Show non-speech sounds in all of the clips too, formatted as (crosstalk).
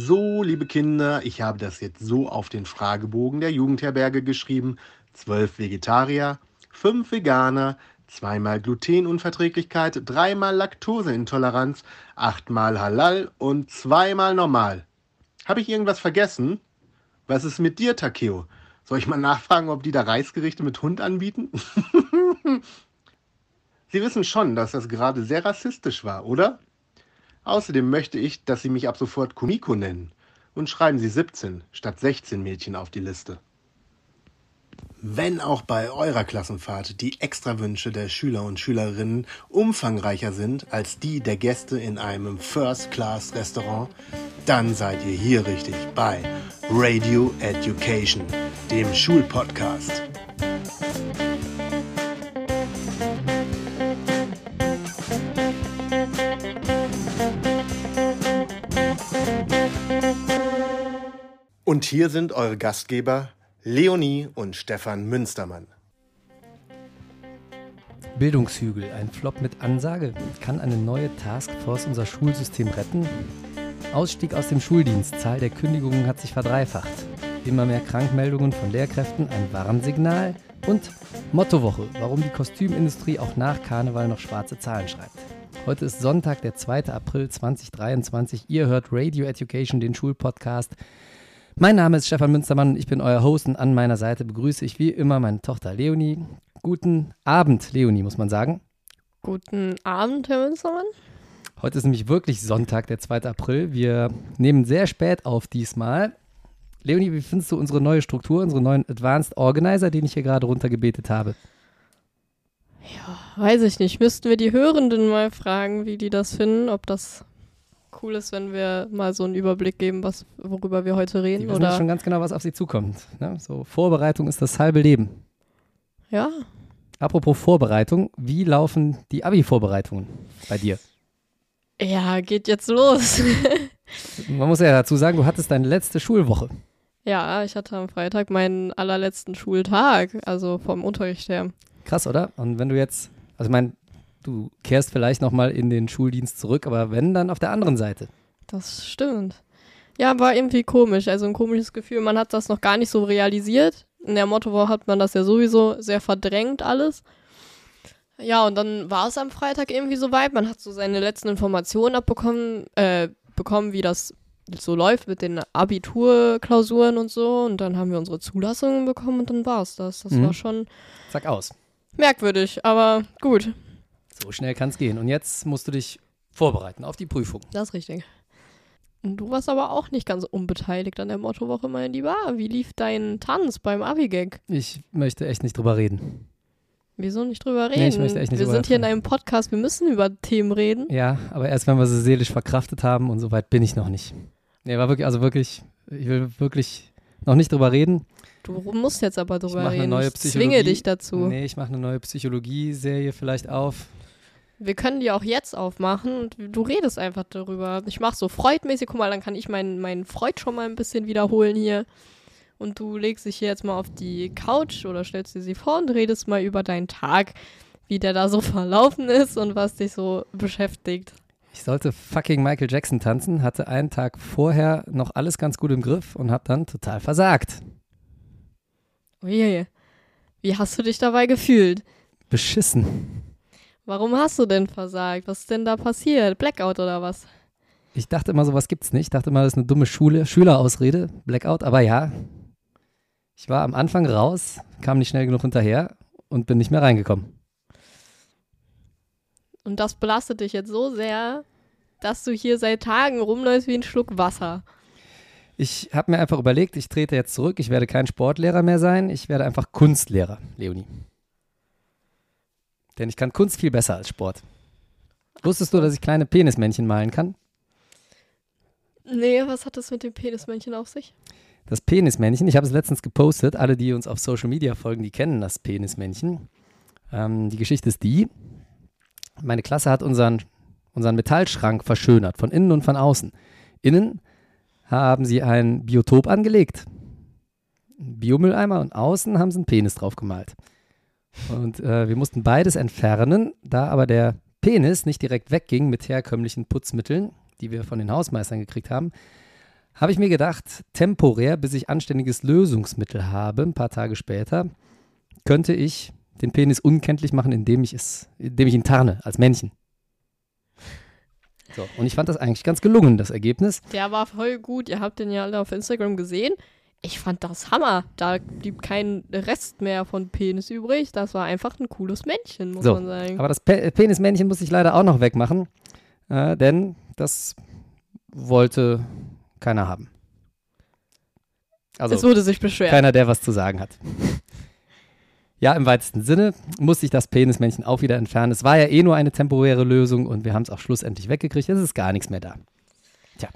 So, liebe Kinder, ich habe das jetzt so auf den Fragebogen der Jugendherberge geschrieben. Zwölf Vegetarier, fünf Veganer, zweimal Glutenunverträglichkeit, dreimal Laktoseintoleranz, achtmal Halal und zweimal normal. Habe ich irgendwas vergessen? Was ist mit dir, Takeo? Soll ich mal nachfragen, ob die da Reisgerichte mit Hund anbieten? (laughs) Sie wissen schon, dass das gerade sehr rassistisch war, oder? Außerdem möchte ich, dass Sie mich ab sofort Kumiko nennen. Und schreiben Sie 17 statt 16 Mädchen auf die Liste. Wenn auch bei eurer Klassenfahrt die Extrawünsche der Schüler und Schülerinnen umfangreicher sind als die der Gäste in einem First-Class-Restaurant, dann seid ihr hier richtig bei Radio Education, dem Schulpodcast. Und hier sind eure Gastgeber Leonie und Stefan Münstermann. Bildungshügel, ein Flop mit Ansage. Kann eine neue Taskforce unser Schulsystem retten? Ausstieg aus dem Schuldienst, Zahl der Kündigungen hat sich verdreifacht. Immer mehr Krankmeldungen von Lehrkräften, ein Warnsignal. Und Mottowoche, warum die Kostümindustrie auch nach Karneval noch schwarze Zahlen schreibt. Heute ist Sonntag, der 2. April 2023. Ihr hört Radio Education, den Schulpodcast. Mein Name ist Stefan Münstermann, ich bin euer Host und an meiner Seite begrüße ich wie immer meine Tochter Leonie. Guten Abend, Leonie, muss man sagen. Guten Abend, Herr Münstermann. Heute ist nämlich wirklich Sonntag, der 2. April. Wir nehmen sehr spät auf diesmal. Leonie, wie findest du unsere neue Struktur, unseren neuen Advanced Organizer, den ich hier gerade runtergebetet habe? Ja, weiß ich nicht. Müssten wir die Hörenden mal fragen, wie die das finden, ob das cool ist, wenn wir mal so einen Überblick geben, was, worüber wir heute reden. Die wissen oder? schon ganz genau, was auf sie zukommt. Ne? So, Vorbereitung ist das halbe Leben. Ja. Apropos Vorbereitung, wie laufen die Abi-Vorbereitungen bei dir? Ja, geht jetzt los. (laughs) Man muss ja dazu sagen, du hattest deine letzte Schulwoche. ja, ich hatte am Freitag meinen allerletzten Schultag, also vom Unterricht her. Krass, oder? Und wenn du jetzt, also ich meine, du kehrst vielleicht nochmal in den Schuldienst zurück, aber wenn, dann auf der anderen Seite. Das stimmt. Ja, war irgendwie komisch. Also ein komisches Gefühl. Man hat das noch gar nicht so realisiert. In der Mottowoche hat man das ja sowieso sehr verdrängt alles. Ja, und dann war es am Freitag irgendwie soweit. Man hat so seine letzten Informationen abbekommen, äh, bekommen, wie das so läuft mit den Abiturklausuren und so. Und dann haben wir unsere Zulassungen bekommen und dann war es das. Das Mhm. war schon Zack aus. merkwürdig, aber gut. So schnell kann es gehen. Und jetzt musst du dich vorbereiten auf die Prüfung. Das ist richtig. Und du warst aber auch nicht ganz unbeteiligt an der Mottowoche, mein Lieber. Wie lief dein Tanz beim Abigag? Ich möchte echt nicht drüber reden. Wieso nicht drüber reden? Nee, ich möchte echt nicht wir drüber sind hier in reden. einem Podcast, wir müssen über Themen reden. Ja, aber erst wenn wir sie seelisch verkraftet haben und so weit bin ich noch nicht. Nee, war wirklich, also wirklich, ich will wirklich noch nicht drüber reden. Du musst jetzt aber drüber eine reden. neue ich zwinge dich dazu. Nee, ich mache eine neue Psychologie-Serie vielleicht auf. Wir können die auch jetzt aufmachen und du redest einfach darüber. Ich mache so freudmäßig, guck mal, dann kann ich meinen meinen Freud schon mal ein bisschen wiederholen hier. Und du legst dich hier jetzt mal auf die Couch oder stellst dir sie vor und redest mal über deinen Tag, wie der da so (laughs) verlaufen ist und was dich so beschäftigt. Ich sollte fucking Michael Jackson tanzen, hatte einen Tag vorher noch alles ganz gut im Griff und habe dann total versagt. Oje, wie hast du dich dabei gefühlt? Beschissen. Warum hast du denn versagt? Was ist denn da passiert? Blackout oder was? Ich dachte immer, sowas gibt's nicht. Ich dachte immer, das ist eine dumme Schule, Schülerausrede, Blackout. Aber ja, ich war am Anfang raus, kam nicht schnell genug hinterher und bin nicht mehr reingekommen. Und das belastet dich jetzt so sehr, dass du hier seit Tagen rumläufst wie ein Schluck Wasser. Ich habe mir einfach überlegt, ich trete jetzt zurück. Ich werde kein Sportlehrer mehr sein. Ich werde einfach Kunstlehrer, Leonie. Denn ich kann Kunst viel besser als Sport. Wusstest du, dass ich kleine Penismännchen malen kann? Nee, was hat das mit dem Penismännchen auf sich? Das Penismännchen, ich habe es letztens gepostet. Alle, die uns auf Social Media folgen, die kennen das Penismännchen. Ähm, die Geschichte ist die: Meine Klasse hat unseren, unseren Metallschrank verschönert, von innen und von außen. Innen haben sie ein Biotop angelegt, einen Biomülleimer und außen haben sie einen Penis drauf gemalt. Und äh, wir mussten beides entfernen, da aber der Penis nicht direkt wegging mit herkömmlichen Putzmitteln, die wir von den Hausmeistern gekriegt haben, habe ich mir gedacht, temporär, bis ich anständiges Lösungsmittel habe, ein paar Tage später, könnte ich den Penis unkenntlich machen, indem ich es, indem ich ihn tarne als Männchen. So, und ich fand das eigentlich ganz gelungen, das Ergebnis. Der war voll gut. Ihr habt den ja alle auf Instagram gesehen. Ich fand das Hammer. Da blieb kein Rest mehr von Penis übrig. Das war einfach ein cooles Männchen, muss So, man sagen. Aber das Pe Penismännchen muss ich leider auch noch wegmachen, äh, denn das wollte keiner haben. Also es wurde sich beschwert. keiner, der was zu sagen hat. (laughs) Ja, im weitesten Sinne musste ich das Penismännchen auch wieder entfernen. Es war ja eh nur eine temporäre Lösung und wir haben es auch schlussendlich weggekriegt. Es ist gar nichts mehr da. Tja,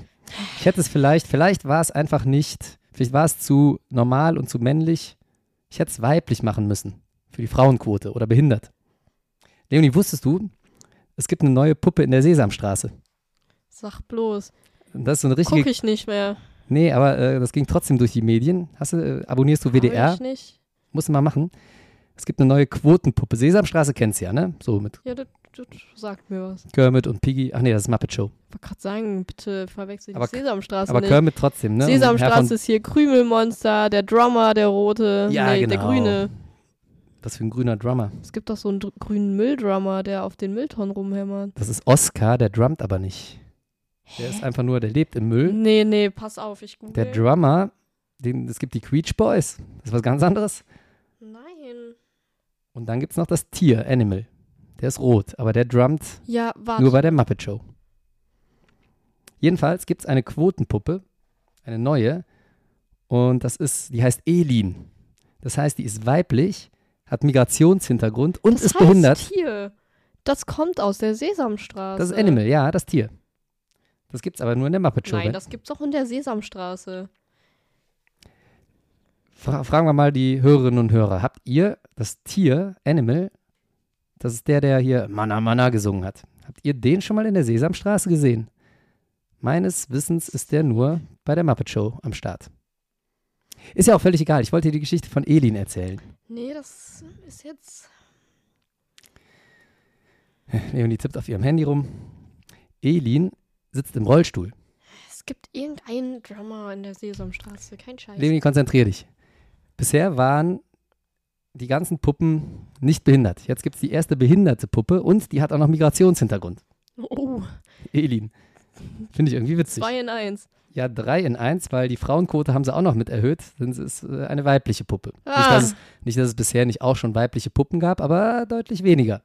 ich hätte es vielleicht, vielleicht war es einfach nicht, vielleicht war es zu normal und zu männlich. Ich hätte es weiblich machen müssen für die Frauenquote oder behindert. Leonie, wusstest du, es gibt eine neue Puppe in der Sesamstraße. Sag bloß. Das ist so eine richtige. Guck ich nicht mehr. Nee, aber äh, das ging trotzdem durch die Medien. Hast du, äh, abonnierst du WDR? Hab ich nicht. Musst du mal machen. Es gibt eine neue Quotenpuppe. Sesamstraße kennst du ja, ne? So mit Ja, das, sagt mir was. Kermit und Piggy. Ach nee, das ist Muppet Show. Ich wollte gerade sagen, bitte verwechsel die Sesamstraße Aber nicht. Kermit trotzdem, ne? Sesamstraße ist hier Krümelmonster, der Drummer, der rote, Ja, nee, der genau. grüne. Was für ein grüner Drummer. Es gibt doch so einen grünen Mülldrummer, der auf den Mülltonnen rumhämmert. Das ist Oscar, der drummt aber nicht. Der ist einfach nur, der lebt im Müll. Nee, nee, pass auf, ich google. Der Drummer, den, es gibt die Queech Boys. Das ist was ganz anderes. Nein. Und dann gibt es noch das Tier, Animal. Der ist rot, aber der drummt Ja. Nur bei der Muppet Show. Jedenfalls gibt es eine Quotenpuppe, eine neue, und das ist, die heißt Elin. Das heißt, die ist weiblich, hat Migrationshintergrund und das ist heißt behindert. Tier. Das kommt aus der Sesamstraße. Das ist Animal, ja, das Tier. Das gibt's aber nur in der Muppet Show. Nein, das gibt's auch in der Sesamstraße. Fra fragen wir mal die Hörerinnen und Hörer. Habt ihr das Tier, Animal, das ist der, der hier Mana Mana gesungen hat, habt ihr den schon mal in der Sesamstraße gesehen? Meines Wissens ist der nur bei der Muppet Show am Start. Ist ja auch völlig egal. Ich wollte dir die Geschichte von Elin erzählen. Nee, das ist jetzt. Leonie tippt auf ihrem Handy rum. Elin sitzt im Rollstuhl. Es gibt irgendeinen Drummer in der Sesamstraße. Kein Scheiß. Leonie, konzentrier dich. Bisher waren die ganzen Puppen nicht behindert. Jetzt gibt es die erste behinderte Puppe und die hat auch noch Migrationshintergrund. Oh, Elin. Finde ich irgendwie witzig. zwei in eins. Ja, drei in eins, weil die Frauenquote haben sie auch noch mit erhöht. Denn es ist äh, eine weibliche Puppe. Nicht, Ah. dass es, nicht, dass es bisher nicht auch schon weibliche Puppen gab, aber deutlich weniger.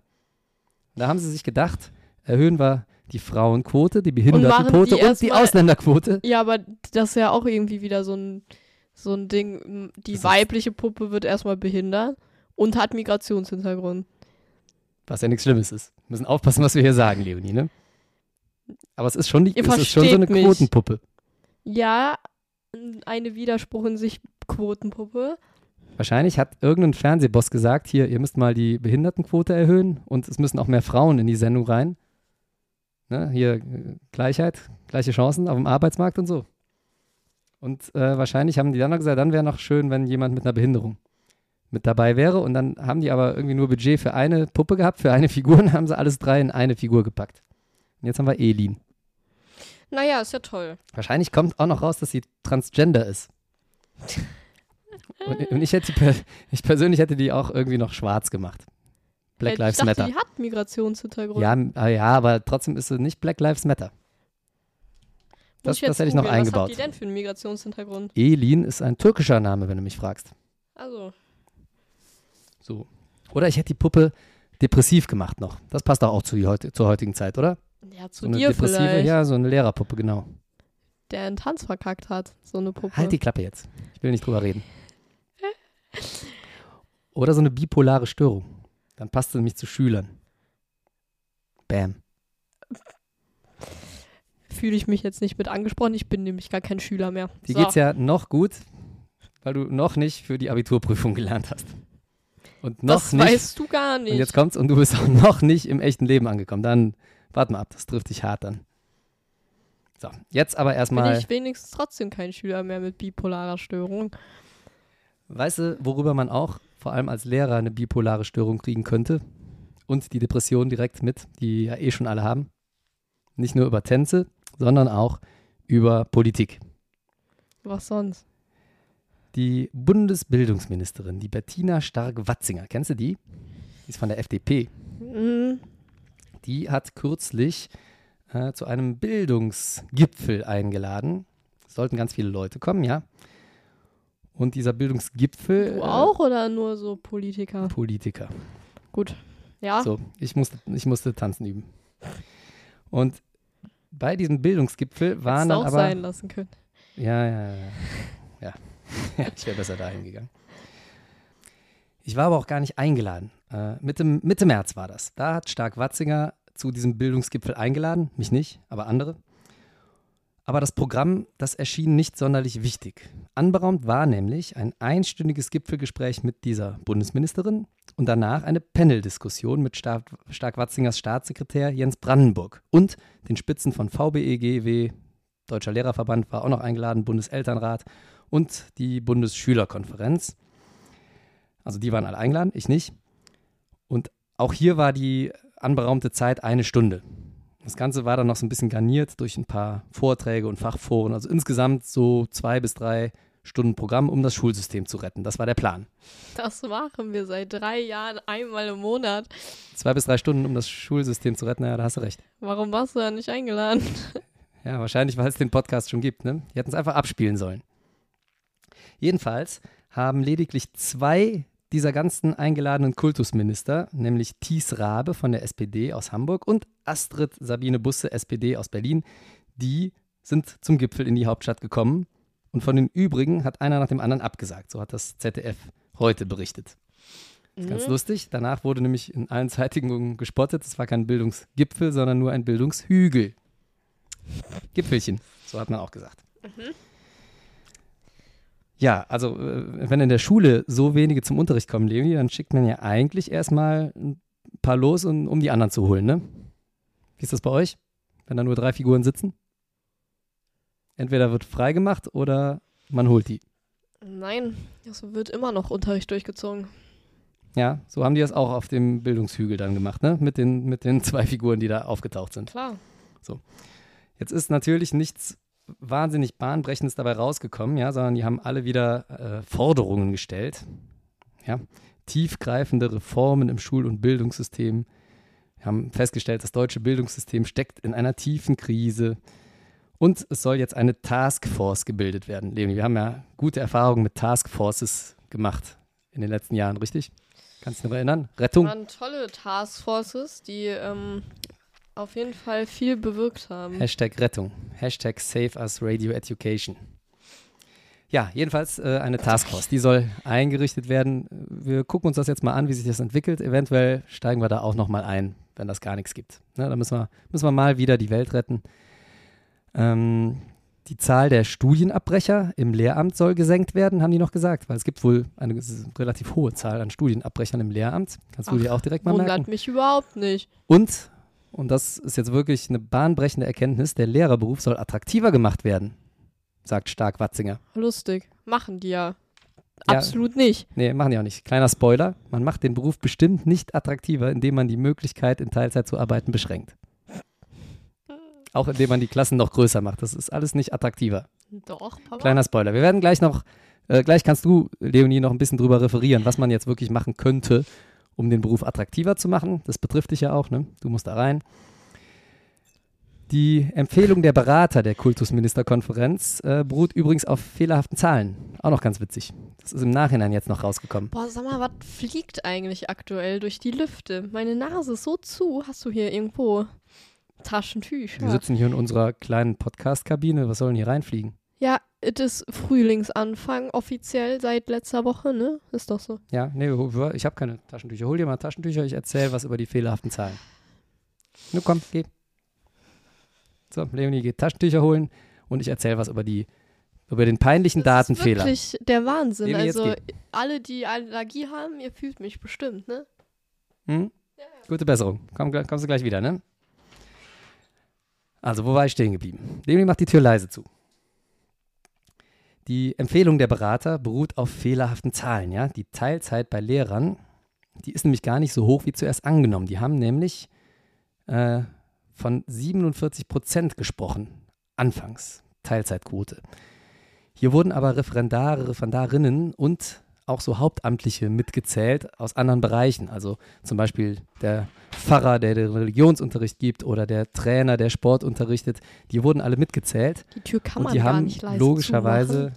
Da haben sie sich gedacht, erhöhen wir die Frauenquote, die die Behindertenquote und, die erstmal- Ausländerquote. Ja, aber das ist ja auch irgendwie wieder so ein, so ein Ding. Die Das weibliche Puppe wird erstmal behindert und hat Migrationshintergrund. Was ja nichts Schlimmes ist. Wir müssen aufpassen, was wir hier sagen, Leonie, ne? Aber es ist schon, die, Ihr es ist schon so eine mich. Quotenpuppe. Ja, eine Widerspruch in sich Quotenpuppe. Wahrscheinlich hat irgendein Fernsehboss gesagt, hier, ihr müsst mal die Behindertenquote erhöhen und es müssen auch mehr Frauen in die Sendung rein. Ne, hier äh, Gleichheit, gleiche Chancen auf dem Arbeitsmarkt und so. Und äh, wahrscheinlich haben die dann noch gesagt, dann wäre noch schön, wenn jemand mit einer Behinderung mit dabei wäre. Und dann haben die aber irgendwie nur Budget für eine Puppe gehabt, für eine Figur (laughs) und haben sie alles drei in eine Figur gepackt. Und jetzt haben wir Elin. Naja, ist ja toll. Wahrscheinlich kommt auch noch raus, dass sie transgender ist. Und, und ich hätte ich persönlich hätte die auch irgendwie noch schwarz gemacht. Black ich Lives dachte, Matter. die hat Migrationshintergrund. Ja, ah ja, aber trotzdem ist sie nicht Black Lives Matter. Das, das hätte ich noch googeln. Was eingebaut. hat die denn für einen Migrationshintergrund? Elin ist ein türkischer Name, wenn du mich fragst. Also, So. Oder ich hätte die Puppe depressiv gemacht noch. Das passt doch auch zu, heut- zur heutigen Zeit, oder? ja, zu So eine dir depressive, vielleicht, ja, so eine Lehrerpuppe, genau. der einen Tanz verkackt hat, so eine Puppe. Halt die Klappe jetzt. Ich will nicht drüber reden. Oder so eine bipolare Störung. Dann passt sie nämlich zu Schülern. Bam. Fühle ich mich jetzt nicht mit angesprochen, ich bin nämlich gar kein Schüler mehr. Die so. geht's ja noch gut, weil du noch nicht für die Abiturprüfung gelernt hast. Und noch das nicht. weißt du gar nicht. Und jetzt kommt's und du bist auch noch nicht im echten Leben angekommen. Dann warte mal ab, das trifft dich hart dann. So, jetzt aber bin erstmal, ich wenigstens trotzdem kein Schüler mehr mit bipolarer Störung. weißt du, worüber man auch vor allem als Lehrer eine bipolare Störung kriegen könnte? Und die Depression direkt mit, die ja eh schon alle haben. Nicht nur über Tänze, sondern auch über Politik. Was sonst? Die Bundesbildungsministerin, die Bettina Stark-Watzinger, kennst du die? Die ist von der FDP. Mhm. Die hat kürzlich äh, zu einem Bildungsgipfel eingeladen. Es sollten ganz viele Leute kommen, ja. Und dieser Bildungsgipfel. Du auch oder nur so Politiker? Äh, Politiker. Gut. Ja. So, ich musste, ich musste tanzen üben. Und bei diesem Bildungsgipfel waren dann auch aber. sein lassen können. Ja, ja, ja. Ja, (laughs) ja ich wäre besser dahin gegangen. Ich war aber auch gar nicht eingeladen. Äh, Mitte, Mitte März war das. Da hat Stark Watzinger zu diesem Bildungsgipfel eingeladen. Mich nicht, aber andere. Aber das Programm, das erschien nicht sonderlich wichtig. Anberaumt war nämlich ein einstündiges Gipfelgespräch mit dieser Bundesministerin und danach eine Panel-Diskussion mit Stark, Stark-Watzingers Staatssekretär Jens Brandenburg und den Spitzen von VBE, GEW, Deutscher Lehrerverband war auch noch eingeladen, Bundeselternrat und die Bundesschülerkonferenz. Also die waren alle eingeladen, ich nicht. Und auch hier war die anberaumte Zeit eine Stunde. Das Ganze war dann noch so ein bisschen garniert durch ein paar Vorträge und Fachforen. Also insgesamt so zwei bis drei Stunden Programm, um das Schulsystem zu retten. Das war der Plan. Das machen wir seit drei Jahren einmal im Monat. Zwei bis drei Stunden, um das Schulsystem zu retten. Ja, da hast du recht. Warum warst du da nicht eingeladen? (laughs) Ja, wahrscheinlich, weil es den Podcast schon gibt. Ne? Die hätten es einfach abspielen sollen. Jedenfalls haben lediglich zwei dieser ganzen eingeladenen Kultusminister, nämlich Thies Rabe von der SPD aus Hamburg und Astrid Sabine Busse, SPD aus Berlin, die sind zum Gipfel in die Hauptstadt gekommen. Und von den übrigen hat einer nach dem anderen abgesagt. So hat das ZDF heute berichtet. Das ist ganz lustig. Danach wurde nämlich in allen Zeitungen gespottet. Es war kein Bildungsgipfel, sondern nur ein Bildungshügel. Gipfelchen, so hat man auch gesagt. Ja, also äh, wenn in der Schule so wenige zum Unterricht kommen, Leonie, dann schickt man ja eigentlich erstmal ein paar los, um, um die anderen zu holen, ne? Wie ist das bei euch, wenn da nur drei Figuren sitzen? Entweder wird freigemacht oder man holt die. Nein, es wird immer noch Unterricht durchgezogen. Ja, so haben die das auch auf dem Bildungshügel dann gemacht, ne? Mit den, mit den (laughs) zwei Figuren, die da aufgetaucht sind. Klar. Jetzt ist natürlich nichts wahnsinnig Bahnbrechendes dabei rausgekommen, ja, sondern die haben alle wieder äh, Forderungen gestellt. Ja, tiefgreifende Reformen im Schul- und Bildungssystem. Wir haben festgestellt, das deutsche Bildungssystem steckt in einer tiefen Krise. Und es soll jetzt eine Taskforce gebildet werden. Leonie, wir haben ja gute Erfahrungen mit Taskforces gemacht in den letzten Jahren, richtig? Kannst du dich noch erinnern? Rettung? waren tolle Taskforces, die ähm, auf jeden Fall viel bewirkt haben. Hashtag Rettung. Hashtag Save Us Radio Education. Ja, jedenfalls äh, eine Taskforce. Die soll eingerichtet werden. Wir gucken uns das jetzt mal an, wie sich das entwickelt. Eventuell steigen wir da auch nochmal ein, wenn das gar nichts gibt. Ne, da müssen wir, müssen wir mal wieder die Welt retten. Ähm, die Zahl der Studienabbrecher im Lehramt soll gesenkt werden, haben die noch gesagt, weil es gibt wohl eine relativ hohe Zahl an Studienabbrechern im Lehramt. Kannst du dir auch direkt mal merken. Wundert mich überhaupt nicht. Und, und das ist jetzt wirklich eine bahnbrechende Erkenntnis, der Lehrerberuf soll attraktiver gemacht werden, sagt Stark Watzinger. Lustig. Machen die ja. Ja. Absolut nicht. Nee, machen die auch nicht. Kleiner Spoiler, man macht den Beruf bestimmt nicht attraktiver, indem man die Möglichkeit, in Teilzeit zu arbeiten, beschränkt. Auch indem man die Klassen noch größer macht. Das ist alles nicht attraktiver. Doch, Papa. Kleiner Spoiler. Wir werden gleich noch, äh, gleich kannst du, Leonie, noch ein bisschen drüber referieren, was man jetzt wirklich machen könnte, um den Beruf attraktiver zu machen. Das betrifft dich ja auch, ne? Du musst da rein. Die Empfehlung der Berater der Kultusministerkonferenz äh, beruht übrigens auf fehlerhaften Zahlen. Auch noch ganz witzig. Das ist im Nachhinein jetzt noch rausgekommen. Boah, sag mal, was fliegt eigentlich aktuell durch die Lüfte? Meine Nase ist so zu. Hast du hier irgendwo Taschentücher? Wir sitzen hier in unserer kleinen Podcast-Kabine. Was soll denn hier reinfliegen? Ja, es ist Frühlingsanfang offiziell seit letzter Woche, ne? Ist doch so. Ja, nee, ich habe keine Taschentücher. Hol dir mal Taschentücher, ich erzähle was über die fehlerhaften Zahlen. Nur komm, geh. So, Leonie geht Taschentücher holen und ich erzähle was über die über den peinlichen Das Datenfehler. ist wirklich der Wahnsinn. Also, alle, die Allergie haben, ihr fühlt mich bestimmt, ne? Hm? Gute Besserung. Komm, kommst du gleich wieder, ne? Also, wo war ich stehen geblieben? Leonie macht die Tür leise zu. Die Empfehlung der Berater beruht auf fehlerhaften Zahlen, ja? Die Teilzeit bei Lehrern, die ist nämlich gar nicht so hoch wie zuerst angenommen. Die haben nämlich äh, von 47 Prozent gesprochen, anfangs, Teilzeitquote. Hier wurden aber Referendare, Referendarinnen und auch so Hauptamtliche mitgezählt aus anderen Bereichen. Also zum Beispiel der Pfarrer, der den Religionsunterricht gibt oder der Trainer, der Sport unterrichtet. Die wurden alle mitgezählt. Die Tür kann und man die gar haben nicht leise logischerweise,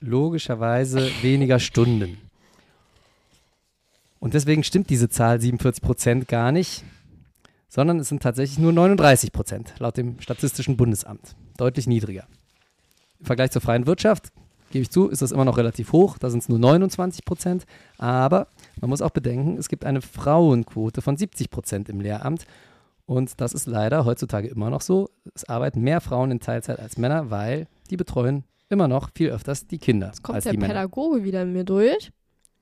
logischerweise weniger Stunden. Und deswegen stimmt diese Zahl 47 Prozent gar nicht, sondern es sind tatsächlich nur 39 Prozent laut dem Statistischen Bundesamt. Deutlich niedriger. Im Vergleich zur freien Wirtschaft, gebe ich zu, ist das immer noch relativ hoch. Da sind es nur 29 Prozent. Aber man muss auch bedenken, es gibt eine Frauenquote von 70 Prozent im Lehramt. Und das ist leider heutzutage immer noch so. Es arbeiten mehr Frauen in Teilzeit als Männer, weil die betreuen immer noch viel öfters die Kinder Jetzt kommt der die Männer. Pädagoge wieder in mir durch.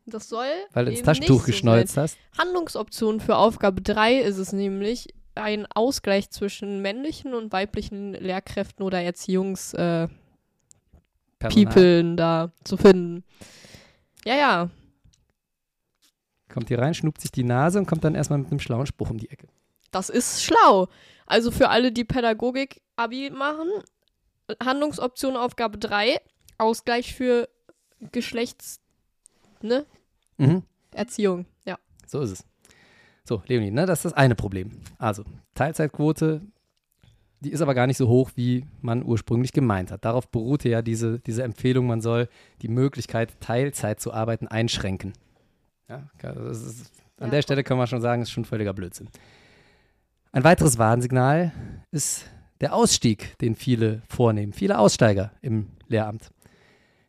Das soll Weil du ins Taschentuch so hast. Handlungsoption für Aufgabe 3 ist es nämlich, ein Ausgleich zwischen männlichen und weiblichen Lehrkräften oder Erziehungs-Peoplen Personal. da zu finden. Ja, ja. Kommt hier rein, schnupt sich die Nase und kommt dann erstmal mit einem schlauen Spruch um die Ecke. Das ist schlau. Also für alle, die Pädagogik-Abi machen, Handlungsoption Aufgabe 3, Ausgleich für Geschlechts, ne? Mhm. Erziehung, ja. So ist es. So, Leonie, ne, das ist das eine Problem. Also, Teilzeitquote, die ist aber gar nicht so hoch, wie man ursprünglich gemeint hat. Darauf beruhte ja diese, diese Empfehlung, man soll die Möglichkeit, Teilzeit zu arbeiten, einschränken. Ja, ist, an Ja. der Stelle können wir schon sagen, ist schon völliger Blödsinn. Ein weiteres Warnsignal ist der Ausstieg, den viele vornehmen, viele Aussteiger im Lehramt.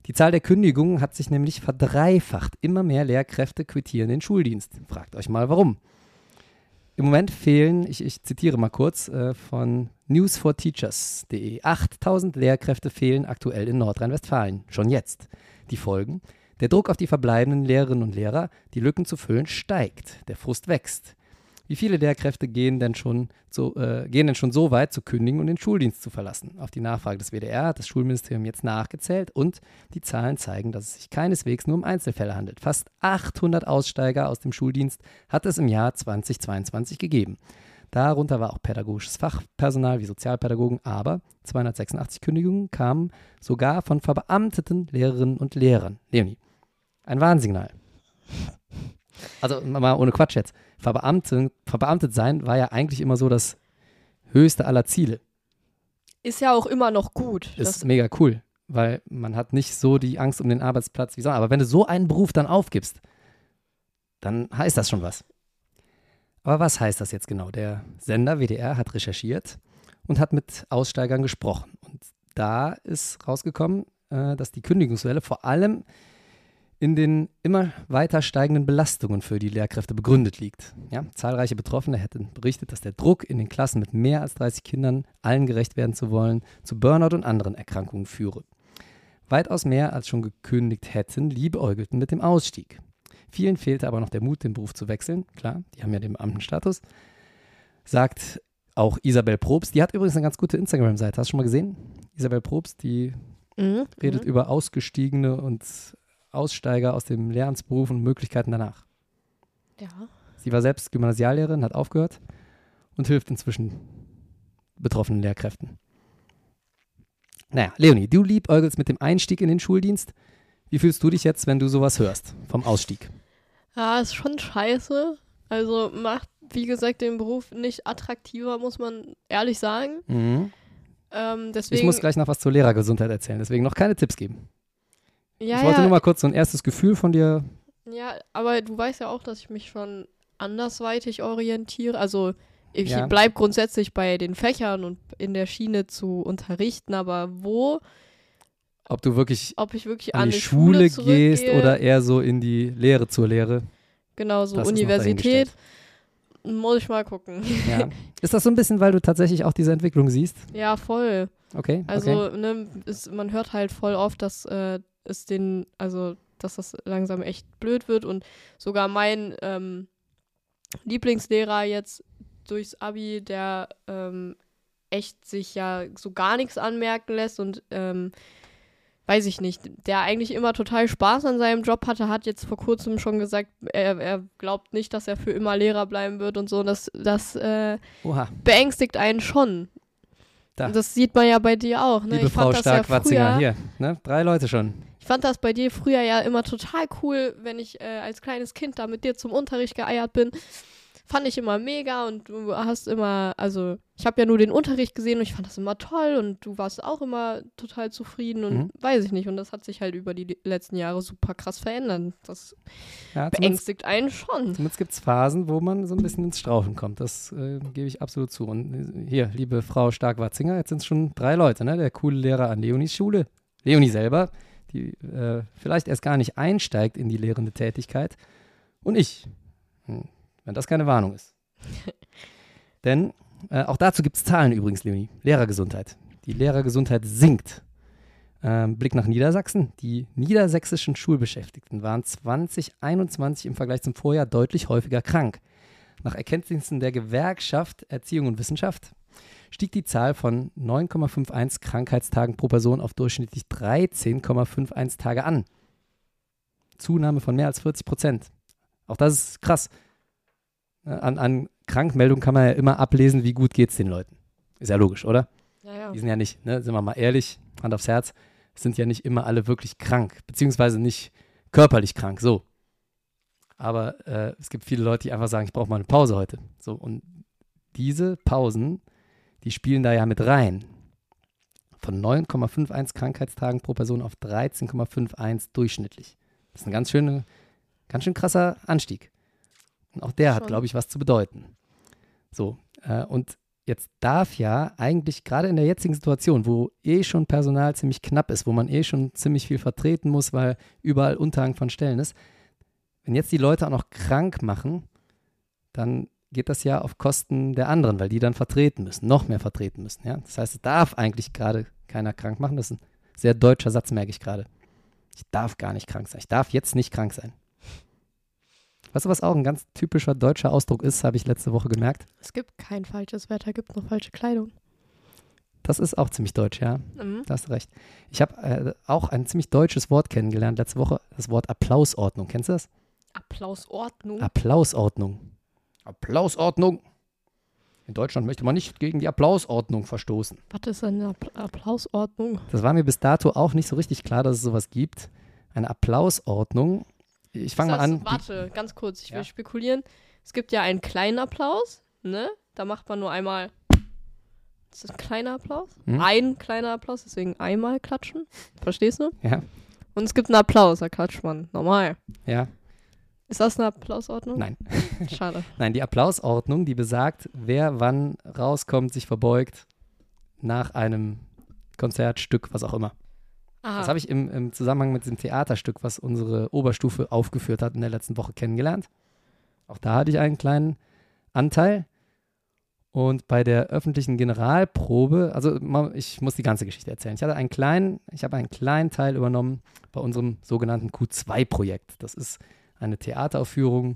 Die Zahl der Kündigungen hat sich nämlich verdreifacht. Immer mehr Lehrkräfte quittieren den Schuldienst. Fragt euch mal warum. Im Moment fehlen, ich, ich zitiere mal kurz äh, von newsforteachers.de, 8000 Lehrkräfte fehlen aktuell in Nordrhein-Westfalen. Schon jetzt. Die Folgen? Der Druck auf die verbleibenden Lehrerinnen und Lehrer, die Lücken zu füllen, steigt. Der Frust wächst. Wie viele Lehrkräfte gehen denn schon so, äh, gehen denn schon so weit zu kündigen und den Schuldienst zu verlassen? Auf die Nachfrage des WDR hat das Schulministerium jetzt nachgezählt und die Zahlen zeigen, dass es sich keineswegs nur um Einzelfälle handelt. Fast 800 Aussteiger aus dem Schuldienst hat es im Jahr 2022 gegeben. Darunter war auch pädagogisches Fachpersonal wie Sozialpädagogen, aber 286 Kündigungen kamen sogar von verbeamteten Lehrerinnen und Lehrern. Leonie, ein Warnsignal. Also mal ohne Quatsch jetzt. Verbeamtet, verbeamtet sein war ja eigentlich immer so das höchste aller Ziele. Ist ja auch immer noch gut. Ist mega cool, weil man hat nicht so die Angst um den Arbeitsplatz wie sonst. Aber wenn du so einen Beruf dann aufgibst, dann heißt das schon was. Aber was heißt das jetzt genau? Der Sender WDR hat recherchiert und hat mit Aussteigern gesprochen. Und da ist rausgekommen, äh, dass die Kündigungswelle vor allem in den immer weiter steigenden Belastungen für die Lehrkräfte begründet liegt. Ja, zahlreiche Betroffene hätten berichtet, dass der Druck in den Klassen mit mehr als 30 Kindern, allen gerecht werden zu wollen, zu Burnout und anderen Erkrankungen führe. Weitaus mehr als schon gekündigt hätten, liebäugelten mit dem Ausstieg. Vielen fehlte aber noch der Mut, den Beruf zu wechseln. Klar, die haben ja den Beamtenstatus. Sagt auch Isabel Probst. Die hat übrigens eine ganz gute Instagram-Seite. Hast du schon mal gesehen? Isabel Probst, die Mhm, redet mhm. über Ausgestiegene und Aussteiger aus dem Lehramtsberuf und Möglichkeiten danach. Ja. Sie war selbst Gymnasiallehrerin, hat aufgehört und hilft inzwischen betroffenen Lehrkräften. Naja, Leonie, du liebäugelst mit dem Einstieg in den Schuldienst. Wie fühlst du dich jetzt, wenn du sowas hörst vom Ausstieg? Ja, ist schon scheiße. Also macht, wie gesagt, den Beruf nicht attraktiver, muss man ehrlich sagen. Ähm, deswegen, Ich muss gleich noch was zur Lehrergesundheit erzählen, deswegen noch keine Tipps geben. Ja, ich wollte ja, nur mal kurz so ein erstes Gefühl von dir. ja, aber du weißt ja auch, dass ich mich schon andersweitig orientiere. Also ich Ja. bleib grundsätzlich bei den Fächern und in der Schiene zu unterrichten, aber wo, Ob du wirklich ob ich wirklich an an, die Schule, zurückgehe, gehst oder eher so in die Lehre zur Lehre. genau so Das ist Universität, muss ich mal gucken. Ja. (laughs) Ist das so ein bisschen, weil du tatsächlich auch diese Entwicklung siehst? Ja, voll. Okay. Also, okay. ne, es, man hört halt voll oft, dass äh, es den, also, dass das langsam echt blöd wird und sogar mein ähm, Lieblingslehrer jetzt durchs Abi, der ähm, echt sich ja so gar nichts anmerken lässt und ähm, weiß ich nicht, der eigentlich immer total Spaß an seinem Job hatte, hat jetzt vor kurzem schon gesagt, er, er glaubt nicht, dass er für immer Lehrer bleiben wird und so. Und das, das äh, beängstigt einen schon. Da. Das sieht man ja bei dir auch. Ne? Liebe ich Frau ja Stark-Watzinger, früher, hier, ne? drei Leute schon. Ich fand das bei dir früher ja immer total cool, wenn ich äh, als kleines Kind da mit dir zum Unterricht geeiert bin. Fand ich immer mega und du hast immer, also ich habe ja nur den Unterricht gesehen und ich fand das immer toll und du warst auch immer total zufrieden und Mhm. weiß ich nicht. Und das hat sich halt über die letzten Jahre super krass verändert. Das Ja, beängstigt einen schon. zumindest gibt es Phasen, wo man so ein bisschen ins Strauchen kommt. Das äh, gebe ich absolut zu. Und äh, hier, liebe Frau Stark-Watzinger, jetzt sind es schon drei Leute, ne? Der coole Lehrer an Leonis Schule. Leonie selber, die äh, vielleicht erst gar nicht einsteigt in die lehrende Tätigkeit. Und ich, hm, wenn das keine Warnung ist. (laughs) Denn äh, auch dazu gibt es Zahlen übrigens, Leonie. Lehrergesundheit. Die Lehrergesundheit sinkt. Ähm, Blick nach Niedersachsen. Die niedersächsischen Schulbeschäftigten waren 2021 im Vergleich zum Vorjahr deutlich häufiger krank. Nach Erkenntnissen der Gewerkschaft Erziehung und Wissenschaft stieg die Zahl von 9,51 Krankheitstagen pro Person auf durchschnittlich 13,51 Tage an. Zunahme von mehr als 40 Prozent. Auch das ist krass. Äh, An, an Krankmeldungen kann man ja immer ablesen, wie gut geht es den Leuten. Ist ja logisch, oder? Ja, ja. Die sind ja nicht, ne, sind wir mal ehrlich, Hand aufs Herz, sind ja nicht immer alle wirklich krank, beziehungsweise nicht körperlich krank, so. Aber äh, es gibt viele Leute, die einfach sagen, ich brauche mal eine Pause heute. So, und diese Pausen, die spielen da ja mit rein. Von 9,51 Krankheitstagen pro Person auf 13,51 durchschnittlich. Das ist ein ganz schöne, ganz schön krasser Anstieg. Und auch der hat, Schon. glaube ich, was zu bedeuten. So, äh, und jetzt darf ja eigentlich gerade in der jetzigen Situation, wo eh schon Personal ziemlich knapp ist, wo man eh schon ziemlich viel vertreten muss, weil überall Unterhang von Stellen ist, wenn jetzt die Leute auch noch krank machen, dann geht das ja auf Kosten der anderen, weil die dann vertreten müssen, noch mehr vertreten müssen. Ja? Das heißt, es darf eigentlich gerade keiner krank machen. Das ist ein sehr deutscher Satz, merke ich gerade. Ich darf gar nicht krank sein. Ich darf jetzt nicht krank sein. Weißt du, was auch ein ganz typischer deutscher Ausdruck ist, habe ich letzte Woche gemerkt. Es gibt kein falsches Wetter, gibt nur falsche Kleidung. Das ist auch ziemlich deutsch, ja. Mhm. Da hast du recht. Ich habe äh, auch ein ziemlich deutsches Wort kennengelernt letzte Woche, das Wort Applausordnung. Kennst du das? Applausordnung. Applausordnung. Applausordnung. In Deutschland möchte man nicht gegen die Applausordnung verstoßen. Was ist eine Appla Applausordnung? Das war mir bis dato auch nicht so richtig klar, dass es sowas gibt. Eine Applausordnung. Ich fange mal das- an. Warte, ganz kurz, ich Ja. will spekulieren. Es gibt ja einen kleinen Applaus, ne? Da macht man nur einmal. Das ist ein kleiner Applaus. Hm? Ein kleiner Applaus, deswegen einmal klatschen. Verstehst du? Ja, Und es gibt einen Applaus, da klatscht man normal. ja, Ist das eine Applausordnung? nein. (laughs) Schade. Nein, die Applausordnung, die besagt, wer wann rauskommt, sich verbeugt nach einem Konzertstück, was auch immer. Aha. Das habe ich im, im Zusammenhang mit dem Theaterstück, was unsere Oberstufe aufgeführt hat, in der letzten Woche kennengelernt. Auch da hatte ich einen kleinen Anteil. Und bei der öffentlichen Generalprobe, also ich muss die ganze Geschichte erzählen. Ich hatte einen kleinen, ich habe einen kleinen Teil übernommen bei unserem sogenannten Q2-Projekt. Das ist eine Theateraufführung,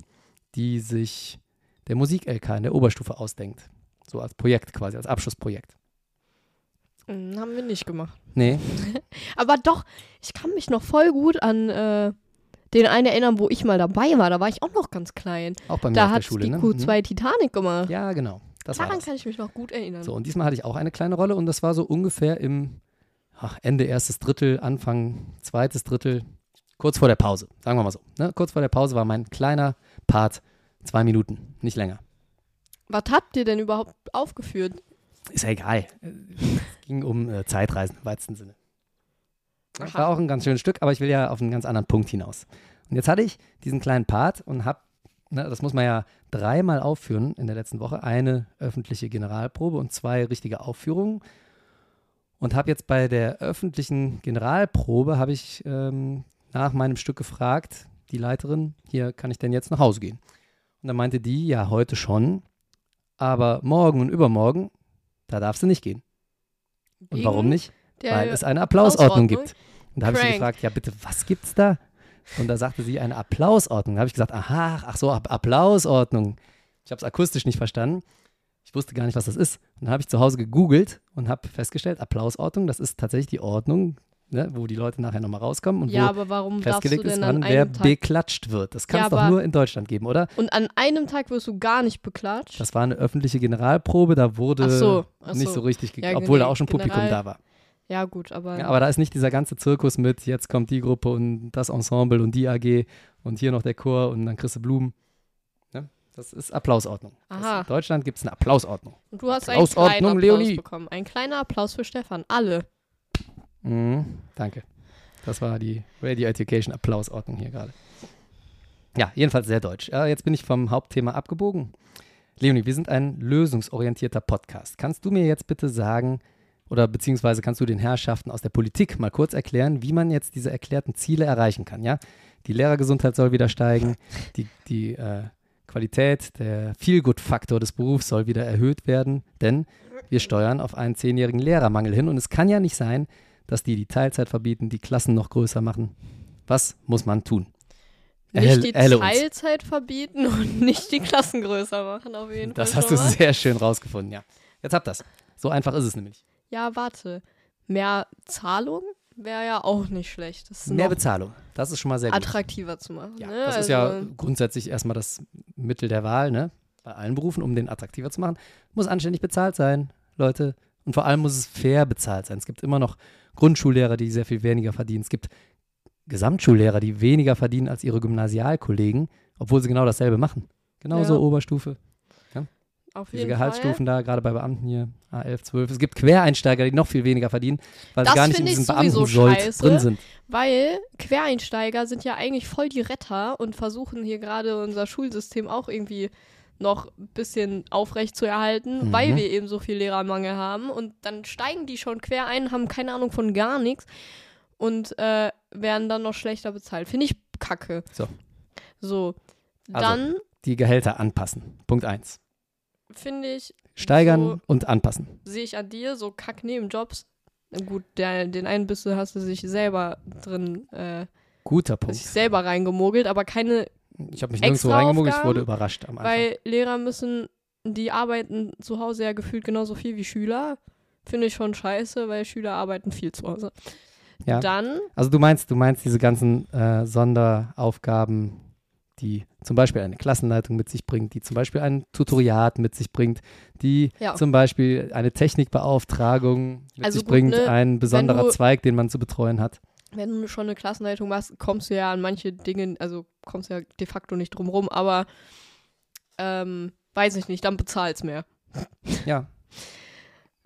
die sich der Musik-LK in der Oberstufe ausdenkt. So als Projekt quasi, als Abschlussprojekt. Hm, haben wir nicht gemacht. Nee, (laughs) Aber doch, ich kann mich noch voll gut an äh, den einen erinnern, wo ich mal dabei war. Da war ich auch noch ganz klein. auch bei mir Da auf der hat Schule. die ne? Q2 Titanic gemacht. Mhm. Ja, genau. Das war Daran kann ich mich noch gut erinnern. So, und diesmal hatte ich auch eine kleine Rolle und das war so ungefähr im ach, Ende erstes Drittel, Anfang zweites Drittel, kurz vor der Pause, sagen wir mal so. Ne? Kurz vor der Pause war mein kleiner Part, zwei Minuten, nicht länger. Was habt ihr denn überhaupt aufgeführt? Ist ja egal. Es ging um äh, Zeitreisen im weitesten Sinne. Das war auch ein ganz schönes Stück, aber ich will ja auf einen ganz anderen Punkt hinaus. Und jetzt hatte ich diesen kleinen Part und habe, ne, das muss man ja dreimal aufführen in der letzten Woche, eine öffentliche Generalprobe und zwei richtige Aufführungen. Und habe jetzt bei der öffentlichen Generalprobe, habe ich ähm, nach meinem Stück gefragt, die Leiterin, hier kann ich denn jetzt nach Hause gehen? Und dann meinte die, ja, heute schon, aber morgen und übermorgen, da darfst du nicht gehen. Und Wegen warum nicht? Weil es eine Applausordnung gibt. Und da habe ich sie gefragt, ja bitte, was gibt's da? Und da sagte sie eine Applausordnung. Da habe ich gesagt, aha, ach so, App- Applausordnung. Ich habe es akustisch nicht verstanden. Ich wusste gar nicht, was das ist. Und dann habe ich zu Hause gegoogelt und habe festgestellt, Applausordnung, das ist tatsächlich die Ordnung, ne, wo die Leute nachher nochmal rauskommen und Ja, wo aber warum festgelegt ist, wann wer Tag... beklatscht wird. Das kann Ja, es doch aber- nur in Deutschland geben, oder? Und an einem Tag wirst du gar nicht beklatscht? Das war eine öffentliche Generalprobe, da wurde Ach so, ach nicht so. so richtig, Ja, obwohl da auch schon Publikum General- da war. Ja, gut, aber... Ja, aber da ist nicht dieser ganze Zirkus mit, jetzt kommt die Gruppe und das Ensemble und die AG und hier noch der Chor und dann kriegst du Blumen. Ne? Das ist Applausordnung. Das, Aha. in Deutschland gibt es eine Applausordnung. Und du hast einen Applausordnung, kleinen Applaus Leonie. bekommen. Ein kleiner Applaus für Stefan. Alle. Mhm, danke. Das war die Radio Education Applausordnung hier gerade. Ja, jedenfalls sehr deutsch. Äh, jetzt bin ich vom Hauptthema abgebogen. Leonie, wir sind ein lösungsorientierter Podcast. Kannst du mir jetzt bitte sagen, oder beziehungsweise kannst du den Herrschaften aus der Politik mal kurz erklären, wie man jetzt diese erklärten Ziele erreichen kann? Ja, die Lehrergesundheit soll wieder steigen, (laughs) die, die äh, Qualität, der Feelgood-Faktor des Berufs soll wieder erhöht werden, denn wir steuern auf einen zehnjährigen Lehrermangel hin und es kann ja nicht sein, dass die die Teilzeit verbieten, die Klassen noch größer machen. Was muss man tun? Erhell- Nicht die erhelle uns. Teilzeit verbieten und (laughs) nicht die Klassen größer machen, auf jeden Das Fall. hast du sehr schön rausgefunden, ja. Jetzt habt das. So einfach ist es nämlich. Ja, warte. Mehr Zahlung wäre ja auch nicht schlecht. Das ist Mehr Bezahlung. Das ist schon mal sehr gut. attraktiver zu machen. Ja, ne? das ist also, ja grundsätzlich erstmal das Mittel der Wahl, ne? Bei allen Berufen, um den attraktiver zu machen. Muss anständig bezahlt sein, Leute. Und vor allem muss es fair bezahlt sein. Es gibt immer noch Grundschullehrer, die sehr viel weniger verdienen. Es gibt Gesamtschullehrer, die weniger verdienen als ihre Gymnasialkollegen, obwohl sie genau dasselbe machen. Genauso Ja. Oberstufe. auf Diese Gehaltsstufen da, gerade bei Beamten hier, A11, 12. Es gibt Quereinsteiger, die noch viel weniger verdienen, weil Das sie gar nicht in diesem Beamtensold scheiße. drin sind. Fall, weil Quereinsteiger sind ja eigentlich voll die Retter und versuchen hier gerade unser Schulsystem auch irgendwie noch ein bisschen aufrecht zu erhalten, Mhm. weil wir eben so viel Lehrermangel haben. Und dann steigen die schon quer ein, haben keine Ahnung von gar nichts und äh, werden dann noch schlechter bezahlt. Finde ich kacke. So. So. Also, Dann Die Gehälter anpassen. Punkt 1. finde ich, Steigern So- und anpassen. sehe ich an dir so Kack-Nebenjobs. Gut, der, den einen bist du, hast du sich selber drin, äh, Guter sich Punkt. selber reingemogelt, aber keine, Ich habe mich nirgendwo reingemogelt, ich wurde überrascht am Anfang. weil Lehrer müssen, die arbeiten zu Hause ja gefühlt genauso viel wie Schüler. Finde ich schon scheiße, weil Schüler arbeiten viel zu Hause. Ja. Dann, Also du meinst, du meinst diese ganzen äh, Sonderaufgaben, die zum Beispiel eine Klassenleitung mit sich bringt, die zum Beispiel ein Tutoriat mit sich bringt, die Ja. zum Beispiel eine Technikbeauftragung mit Also sich gut, bringt, ne, ein besonderer Zweig, den man zu betreuen hat. Wenn du schon eine Klassenleitung machst, kommst du ja an manche Dinge, also kommst ja de facto nicht drum rum, aber ähm, weiß ich nicht, dann bezahlt's mehr. (laughs) Ja,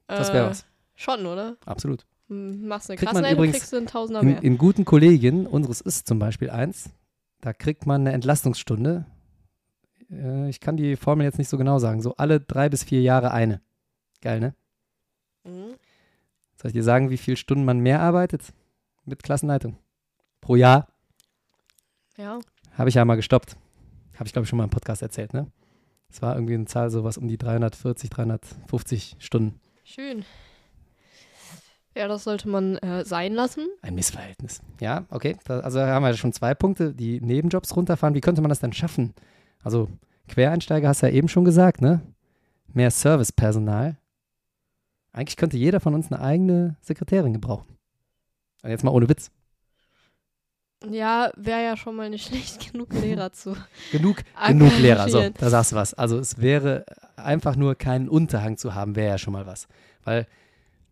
das wäre Äh, was. Schon, oder? Absolut. Hm, Machst eine Kriegt Klassenleitung, übrigens kriegst du einen Tausender In, mehr. in guten Kollegien, unseres ist zum Beispiel eins, da kriegt man eine Entlastungsstunde. Äh, ich kann die Formel jetzt nicht so genau sagen. So alle drei bis vier Jahre eine. Geil, ne? Mhm. Soll ich dir sagen, wie viele Stunden man mehr arbeitet mit Klassenleitung? Pro Jahr Ja. habe ich ja mal gestoppt. Habe ich, glaube ich, schon mal im Podcast erzählt, ne? Es war irgendwie eine Zahl, sowas um die 340, 350 Stunden. Schön. Ja, das sollte man äh, sein lassen. Ein Missverhältnis. Ja, okay. Da, also haben wir schon zwei Punkte, die Nebenjobs runterfahren. Wie könnte man das denn schaffen? Also Quereinsteiger hast du ja eben schon gesagt, ne? Mehr Servicepersonal. Eigentlich könnte jeder von uns eine eigene Sekretärin gebrauchen. Jetzt mal ohne Witz. Ja, wäre ja schon mal nicht (laughs) schlecht, genug Lehrer zu. (laughs) Genug, genug Lehrer. So, da sagst du was. Also es wäre einfach nur keinen Unterhang zu haben, wäre ja schon mal was. Weil,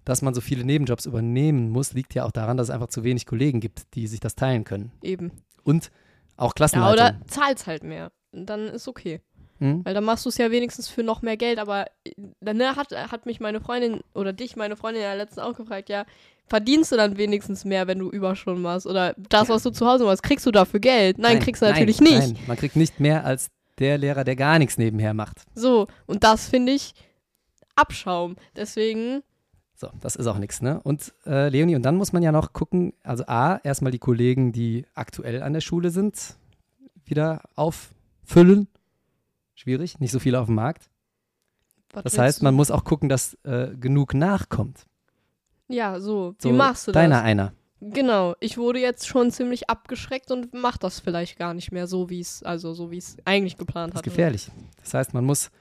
dass man so viele Nebenjobs übernehmen muss, liegt ja auch daran, dass es einfach zu wenig Kollegen gibt, die sich das teilen können. Eben. Und auch Ja, Klassenleitung. oder zahlst halt mehr. Dann ist okay. Hm? Weil dann machst du es ja wenigstens für noch mehr Geld. Aber äh, dann ne, hat, hat mich meine Freundin oder dich, meine Freundin, ja letztens auch gefragt, ja, verdienst du dann wenigstens mehr, wenn du Überstunden machst? Oder das, was du zu Hause machst, kriegst du dafür Geld? Nein, kriegst du natürlich nein, nicht. Nein, man kriegt nicht mehr als der Lehrer, der gar nichts nebenher macht. So, und das finde ich Abschaum. Deswegen, So, das ist auch nichts, ne? Und äh, Leonie, und dann muss man ja noch gucken, also A, erstmal die Kollegen, die aktuell an der Schule sind, wieder auffüllen. Schwierig, nicht so viele auf dem Markt. was Das heißt, man muss auch gucken, dass äh, genug nachkommt. Ja, so. So, Wie machst du deiner das? einer. Genau, ich wurde jetzt schon ziemlich abgeschreckt und mach das vielleicht gar nicht mehr so, wie es, also so wie es eigentlich geplant Das ist gefährlich. Das heißt, man muss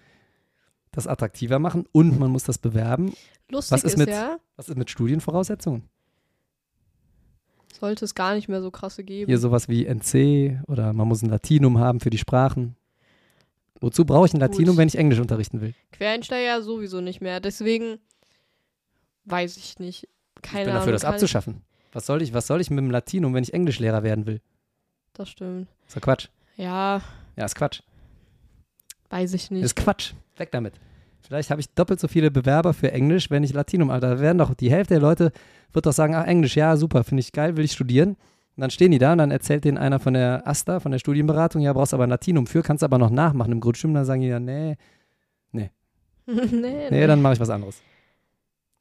das attraktiver machen und man muss das bewerben. Lustig Was ist ist mit- ja, Was ist mit Studienvoraussetzungen? sollte es gar nicht mehr so krasse geben. Hier sowas wie NC oder man muss ein Latinum haben für die Sprachen. Wozu brauche ich ein Latinum, Gut. wenn ich Englisch unterrichten will? Quereinsteiger sowieso nicht mehr. Deswegen weiß ich nicht. Keine ich bin Ahnung. dafür, das kann abzuschaffen. Was soll ich, was soll ich mit dem Latinum, wenn ich Englischlehrer werden will? Das stimmt. Ist doch Quatsch. Ja, Ja, ist Quatsch. weiß ich nicht. Ist Quatsch. Weg damit. Vielleicht habe ich doppelt so viele Bewerber für Englisch, wenn ich Latinum, Alter. Da werden doch die Hälfte der Leute wird doch sagen, ach, Englisch, ja, super, finde ich geil, will ich studieren. Dann stehen die da und dann erzählt denen einer von der AStA, von der Studienberatung, ja, brauchst aber ein Latinum für, kannst aber noch nachmachen im Grundstudium. Dann sagen die ja, nee, nee, (laughs) nee, nee. dann mache ich was anderes.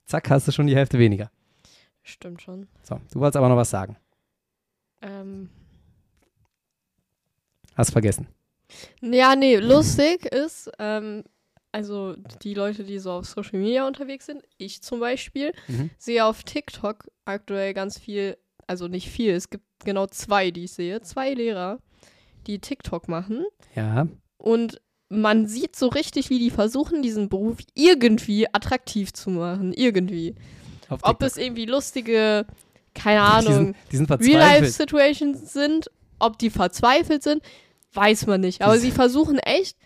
Zack, hast du schon die Hälfte weniger. Stimmt schon. So, du wolltest aber noch was sagen. Ähm, Hast vergessen. ja, nee, lustig ist, ähm, also die Leute, die so auf Social Media unterwegs sind, ich zum Beispiel, Mhm. sehe auf TikTok aktuell ganz viel, also nicht viel, es gibt genau zwei, die ich sehe, zwei Lehrer, die TikTok machen Ja, und man sieht so richtig, wie die versuchen, diesen Beruf irgendwie attraktiv zu machen, irgendwie. Ob es irgendwie lustige, keine Ahnung. Real-Life-Situations sind, ob die verzweifelt sind, weiß man nicht. Aber Die- sie versuchen echt.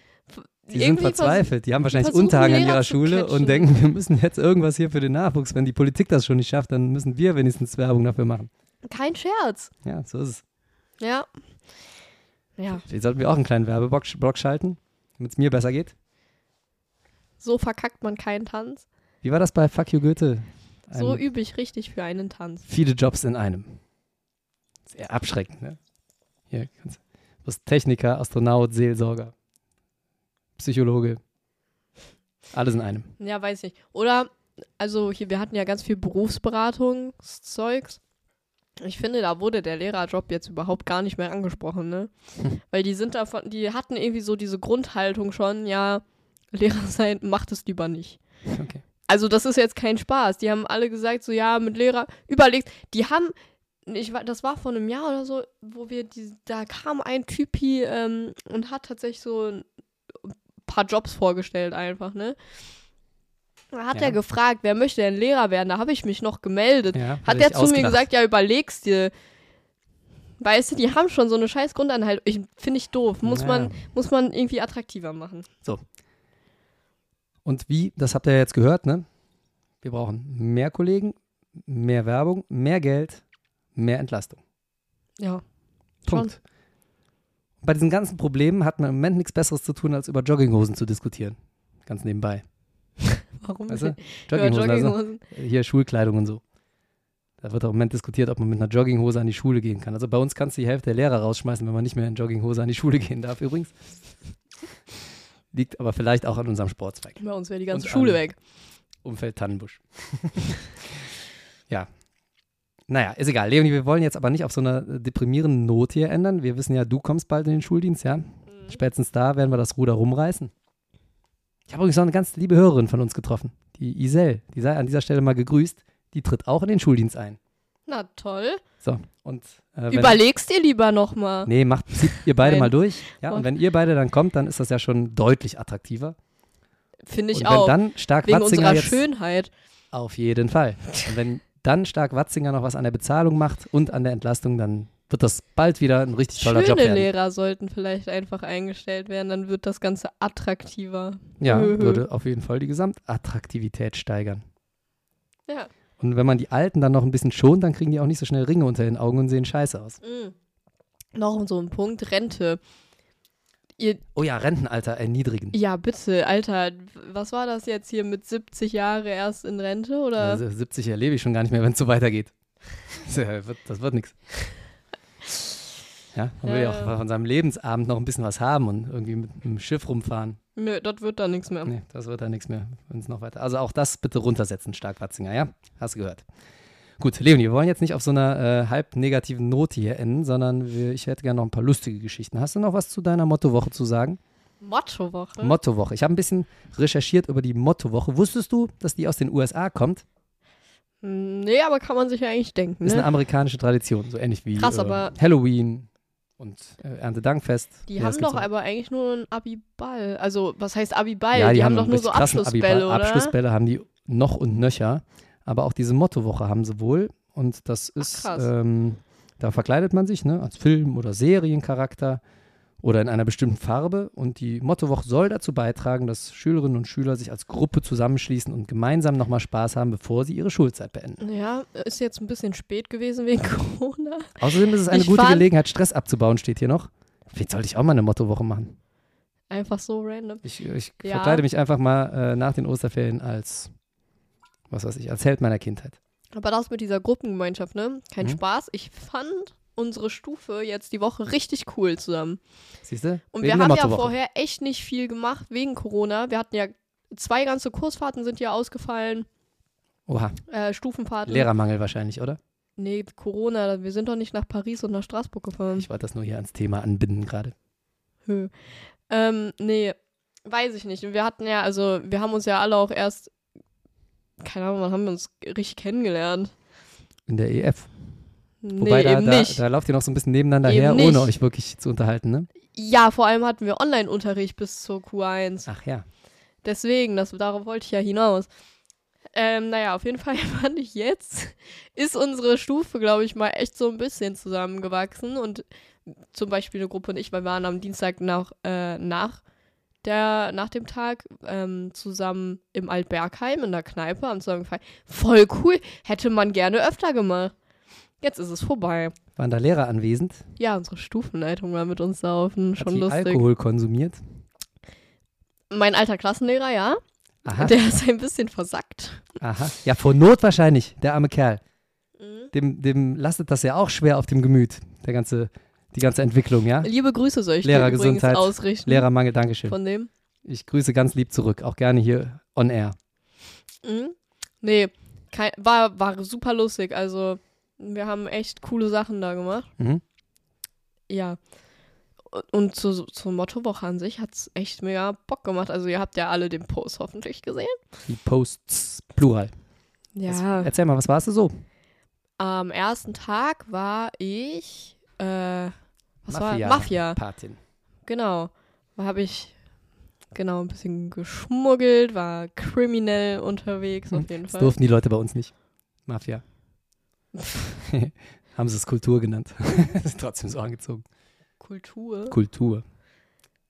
Die sind verzweifelt. Die haben wahrscheinlich Unterhang an ihrer Schule und denken, wir müssen jetzt irgendwas hier für den Nachwuchs. Wenn die Politik das schon nicht schafft, dann müssen wir wenigstens Werbung dafür machen. Kein Scherz. Ja, so ist es. Ja. Ja, Vielleicht sollten wir auch einen kleinen Werbeblock Block schalten, damit es mir besser geht. so verkackt man keinen Tanz. Wie war das bei Fuck You Goethe? Ein, So übe ich richtig für einen Tanz. viele Jobs in einem. Sehr abschreckend, ne? Hier, kannst, du bist Techniker, Astronaut, Seelsorger, Psychologe. Alles in einem. Ja, weiß ich. Oder, also hier, wir hatten ja ganz viel Berufsberatungszeugs. Ich finde, da wurde der Lehrerjob jetzt überhaupt gar nicht mehr angesprochen, ne? Weil die sind davon, die hatten irgendwie so diese Grundhaltung schon, ja, Lehrer sein, macht es lieber nicht. Okay. Also das ist jetzt kein Spaß. Die haben alle gesagt, so ja, mit Lehrer, überlegt, die haben, ich, das war vor einem Jahr oder so, wo wir, die, da kam ein Typi ähm, und hat tatsächlich so ein paar Jobs vorgestellt einfach, ne? Da hat Ja. er gefragt, wer möchte denn Lehrer werden? Da habe ich mich noch gemeldet. Ja, Hat er zu mir gesagt, ja, überlegst dir. Weißt du, die haben schon so eine scheiß Grundanhalt. Ich finde ich doof. Muss, Ja. man, muss man irgendwie attraktiver machen. Und wie, das habt ihr ja jetzt gehört, ne? Wir brauchen mehr Kollegen, mehr Werbung, mehr Geld, mehr Entlastung. Ja. Schon. Punkt. Bei diesen ganzen Problemen hat man im Moment nichts Besseres zu tun, als über Jogginghosen zu diskutieren. Ganz nebenbei. Warum? Über Jogginghosen, also hier Schulkleidung und so. Da wird auch im Moment diskutiert, ob man mit einer Jogginghose an die Schule gehen kann. Also bei uns kannst du die Hälfte der Lehrer rausschmeißen, wenn man nicht mehr in Jogginghose an die Schule gehen darf, übrigens. Liegt aber vielleicht auch an unserem Sportzweig. Bei uns wäre die ganze Und Schule weg. Umfeld Tannenbusch. (laughs) ja. Naja, ist egal. Leonie, wir wollen jetzt aber nicht auf so einer deprimierenden Not hier ändern. Wir wissen ja, du kommst bald in den Schuldienst, ja? Mhm. Spätestens da werden wir das Ruder rumreißen. Ich habe übrigens noch eine ganz liebe Hörerin von uns getroffen, die Isel. Die sei an dieser Stelle mal gegrüßt. Die tritt auch in den Schuldienst ein. Na toll. So, und äh, Überlegst dir lieber nochmal. Nee, macht, zieht ihr beide mal durch. Ja, und Und- wenn ihr beide dann kommt, dann ist das ja schon deutlich attraktiver. Finde ich und wenn auch. dann Stark Wegen Watzinger unserer jetzt Schönheit. Auf jeden Fall. Und wenn dann Stark Watzinger noch was an der Bezahlung macht und an der Entlastung, dann wird das bald wieder ein richtig toller Schöne Job werden. Lehrer sollten vielleicht einfach eingestellt werden, dann wird das Ganze attraktiver. Ja, würde auf jeden Fall die Gesamtattraktivität steigern. Ja. Und wenn man die Alten dann noch ein bisschen schont, dann kriegen die auch nicht so schnell Ringe unter den Augen und sehen scheiße aus. Mm. Noch so ein Punkt, Rente. Ihr, Oh ja, Rentenalter erniedrigen. ja, bitte, Alter, was war das jetzt hier mit 70 Jahre erst in Rente? Oder? Also 70 erlebe ich schon gar nicht mehr, wenn es so weitergeht. (laughs) Das wird, das wird nichts. Ja, man will ja Ja, ja. auch von seinem Lebensabend noch ein bisschen was haben und irgendwie mit einem Schiff rumfahren. Nö, das wird dann nichts mehr. Nee, das wird dann nichts mehr, wenn es noch weiter. Also auch das bitte runtersetzen, Stark Watzinger, ja? Hast du gehört. Gut, Leonie, wir wollen jetzt nicht auf so einer äh, halb negativen Note hier enden, sondern wir, ich hätte gerne noch ein paar lustige Geschichten. Hast du noch was zu deiner Mottowoche zu sagen? Mottowoche. Mottowoche. Ich habe ein bisschen recherchiert über die Mottowoche. Wusstest du, dass die aus den USA kommt? Hm, nee, aber kann man sich ja eigentlich denken, Ist eine ne? amerikanische Tradition, so ähnlich wie Krass, äh, Halloween und äh, Erntedankfest. Die haben doch auch. aber eigentlich nur einen Abiball. Also, was heißt Abiball? ja, die, haben, einen doch nur so Abschlussbälle, Abiball. oder? Abschlussbälle haben die noch und nöcher. Aber auch diese Mottowoche haben sie wohl. Und das ist, krass. ähm, da verkleidet man sich ne, als Film- oder Seriencharakter oder in einer bestimmten Farbe. Und die Mottowoche soll dazu beitragen, dass Schülerinnen und Schüler sich als Gruppe zusammenschließen und gemeinsam nochmal Spaß haben, bevor sie ihre Schulzeit beenden. Ja, ist jetzt ein bisschen spät gewesen wegen (laughs) Corona. Außerdem ist es eine Ich gute Gelegenheit, Stress abzubauen, steht hier noch. Vielleicht sollte ich auch mal eine Mottowoche machen. Einfach so random. Ich, ich Ja. verkleide mich einfach mal äh, nach den Osterferien als, was weiß ich, als Held meiner Kindheit. Aber das mit dieser Gruppengemeinschaft, ne? Kein Mhm. Spaß. Ich fand unsere Stufe jetzt die Woche richtig cool zusammen. Siehst du? Und wir haben ja vorher echt nicht viel gemacht wegen Corona. Wir hatten ja zwei ganze Kursfahrten sind ja ausgefallen. Oha, Äh, Stufenfahrten. Lehrermangel wahrscheinlich, oder? Nee, Corona. Wir sind doch nicht nach Paris und nach Straßburg gefahren. Ich wollte das nur hier ans Thema anbinden gerade. Hö. Ähm, nee, weiß ich nicht. Und Wir hatten ja, also, wir haben uns ja alle auch erst, keine Ahnung, wann haben wir uns richtig kennengelernt? In der EF. Nee, Wobei da, da, da lauft ihr noch so ein bisschen nebeneinander Eben her, nicht. ohne euch wirklich zu unterhalten, ne? Ja, vor allem hatten wir Online-Unterricht bis zur Q1. Ach ja. Deswegen, das, darauf wollte ich ja hinaus. Ähm, naja, auf jeden (laughs) Fall fand ich jetzt, ist unsere Stufe, glaube ich, mal echt so ein bisschen zusammengewachsen. Und zum Beispiel eine Gruppe und ich, weil wir waren am Dienstag nach, äh, nach, der, nach dem Tag ähm, zusammen im Altbergheim in der Kneipe am zusammen gefeiert. Voll cool, hätte man gerne öfter gemacht. Jetzt ist es vorbei. Waren da Lehrer anwesend? Ja, unsere Stufenleitung war mit uns saufen, Hat schon sie lustig. Alkohol konsumiert? Mein alter Klassenlehrer, ja, Aha, der ist ein bisschen versackt. aha. Ja, vor Not wahrscheinlich, der arme Kerl. Mhm. Dem, dem lastet das ja auch schwer auf dem Gemüt, der ganze, die ganze Entwicklung, ja? Liebe Grüße soll ich Lehrergesundheit, ausrichten. Lehrermangel, Dankeschön. Von dem. Ich grüße ganz lieb zurück, auch gerne hier on air. Mhm. Nee, kein, war, war super lustig. Also, wir haben echt coole Sachen da gemacht. Mhm. Ja. Und- Und zu, zur Mottowoche an sich hat es echt mega Bock gemacht. Also, ihr habt ja alle den Post hoffentlich gesehen. Die Posts, Plural. Ja. erzähl mal, was warst du so? Am ersten Tag war ich. Äh, was war? Mafia. Mafia. Patin. Genau. Da habe ich genau ein bisschen geschmuggelt, war kriminell unterwegs auf jeden Das Fall. durften die Leute bei uns nicht. Mafia. (laughs) Haben sie es Kultur genannt. (laughs) Ist trotzdem so angezogen. Kultur. Kultur.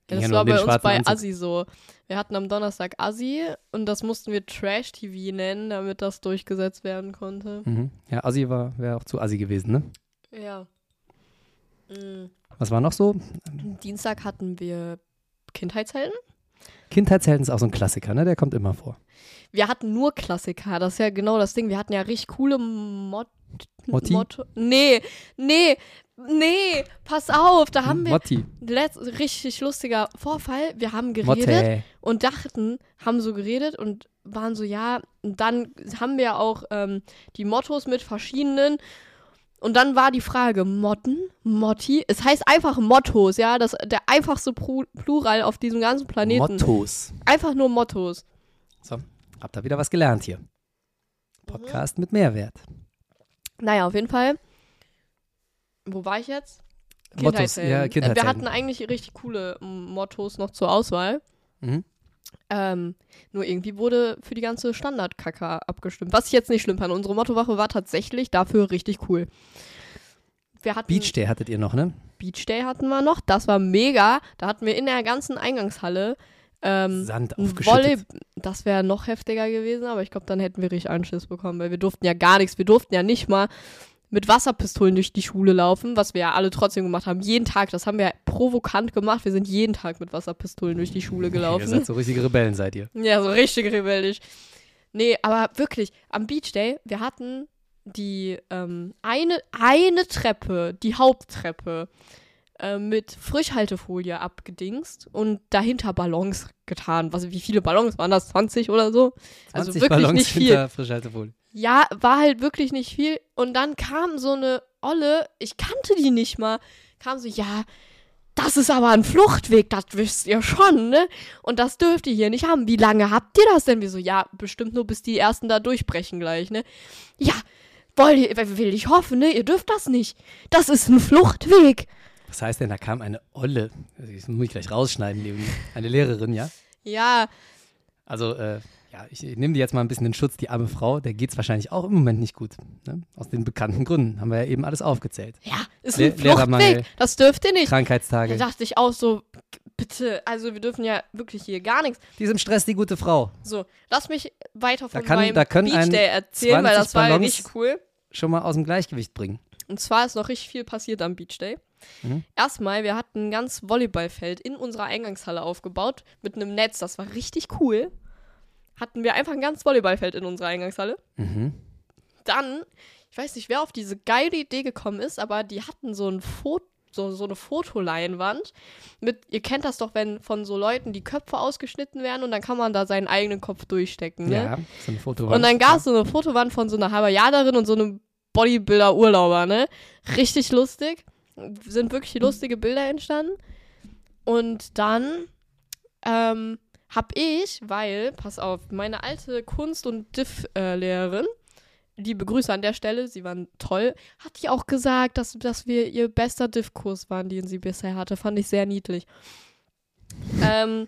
Ja, das war bei uns bei Anzug. Assi so. Wir hatten am Donnerstag Assi und das mussten wir Trash-TV nennen, damit das durchgesetzt werden konnte. Mhm. Ja, Assi war, wäre auch zu Assi gewesen, ne? Ja. Mhm. Was war noch so? Dienstag hatten wir Kindheitshelden. Kindheitshelden ist auch so ein Klassiker, ne? Der kommt immer vor. Wir hatten nur Klassiker, das ist ja genau das Ding. Wir hatten ja richtig coole Mod Motti? Motto. Nee, nee, nee, pass auf, da haben wir Motti. letzt, richtig lustiger Vorfall. Wir haben geredet Motte. und dachten, haben so geredet und waren so, ja, und dann haben wir auch ähm, die Mottos mit verschiedenen. Und dann war die Frage, Motten, Motti, es heißt einfach Mottos, ja, das der einfachste Plural auf diesem ganzen Planeten. Mottos. Einfach nur Mottos. So, habt ihr wieder was gelernt hier. Podcast mit Mehrwert. Naja, auf jeden Fall. Wo war ich jetzt? Mottos, ja, Äh, Wir hatten eigentlich richtig coole Mottos noch zur Auswahl. Mhm. Ähm, nur irgendwie wurde für die ganze Standard-Kaka abgestimmt. Was ich jetzt nicht schlimm fand. Unsere Mottowache war tatsächlich dafür richtig cool. Wir hatten Beach Day hattet ihr noch, ne? Beach Day hatten wir noch. Das war mega. Da hatten wir in der ganzen Eingangshalle ähm, Sand aufgeschüttet. Volley das wäre noch heftiger gewesen, aber ich glaube, dann hätten wir richtig Anschiss bekommen, weil wir durften ja gar nichts. Wir durften ja nicht mal mit Wasserpistolen durch die Schule laufen, was wir ja alle trotzdem gemacht haben. Jeden Tag, das haben wir provokant gemacht. Wir sind jeden Tag mit Wasserpistolen durch die Schule Ihr gelaufen. seid so richtige Rebellen, seid ihr. (laughs) Ja, so richtig rebellisch. Nee, aber wirklich, am Beach Day, wir hatten die ähm, eine, eine Treppe, die Haupttreppe, äh, mit Frischhaltefolie abgedingst und dahinter Ballons getan. Was, wie viele Ballons waren das? 20 oder so? 20 Also wirklich Ballons nicht viel. Frischhaltefolie. Ja, war halt wirklich nicht viel. Und dann kam so eine Olle, ich kannte die nicht mal, kam so, ja, das ist aber ein Fluchtweg, das wisst ihr schon, ne? Und das dürft ihr hier nicht haben. Wie lange habt ihr das denn? Wir so, ja, bestimmt nur bis die ersten da durchbrechen gleich, ne? Ja, wollt ihr, will ich hoffen, ne? Ihr dürft das nicht. Das ist ein Fluchtweg. Was heißt denn, da kam eine Olle, das muss ich gleich rausschneiden. Eine Lehrerin, ja? Ja, Also, äh, Ja, ich nehme dir jetzt mal ein bisschen in Schutz, die arme Frau, der geht es wahrscheinlich auch im Moment nicht gut. Ne? Aus den bekannten Gründen haben wir ja eben alles aufgezählt. Ja, ist Le ein Lehrermangel. Das dürft ihr nicht. Da Krankheitstage. dachte ich auch so, bitte, also wir dürfen ja wirklich hier gar nichts. Die ist im Stress, die gute Frau. So, lass mich weiter von Da kann- meinem da können Beach Day erzählen, weil 20 das war ja Ballons- richtig cool. Schon mal aus dem Gleichgewicht bringen. Und zwar ist noch richtig viel passiert am Beach Day. Mhm. Erstmal, wir hatten ein ganz Volleyballfeld in unserer Eingangshalle aufgebaut mit einem Netz. Das war richtig cool. Hatten wir einfach ein ganz Volleyballfeld in unserer Eingangshalle. Mhm. Dann, ich weiß nicht, wer auf diese geile Idee gekommen ist, aber die hatten so ein Foto. So, so eine Fotoleinwand mit, ihr kennt das doch, wenn von so Leuten die Köpfe ausgeschnitten werden und dann kann man da seinen eigenen Kopf durchstecken. Ne? Ja, so ein Foto. Und dann gab es so eine Fotowand von so einer Hawaiianerin und so einem Bodybuilder-Urlauber, ne? Richtig lustig. Sind wirklich lustige Bilder entstanden. Und dann ähm, hab ich, weil, pass auf, meine alte Kunst- und Diff-Lehrerin, liebe Grüße an der Stelle, sie waren toll, hat die auch gesagt, dass, dass wir ihr bester Diff-Kurs waren, den sie bisher hatte. Fand ich sehr niedlich. Ähm,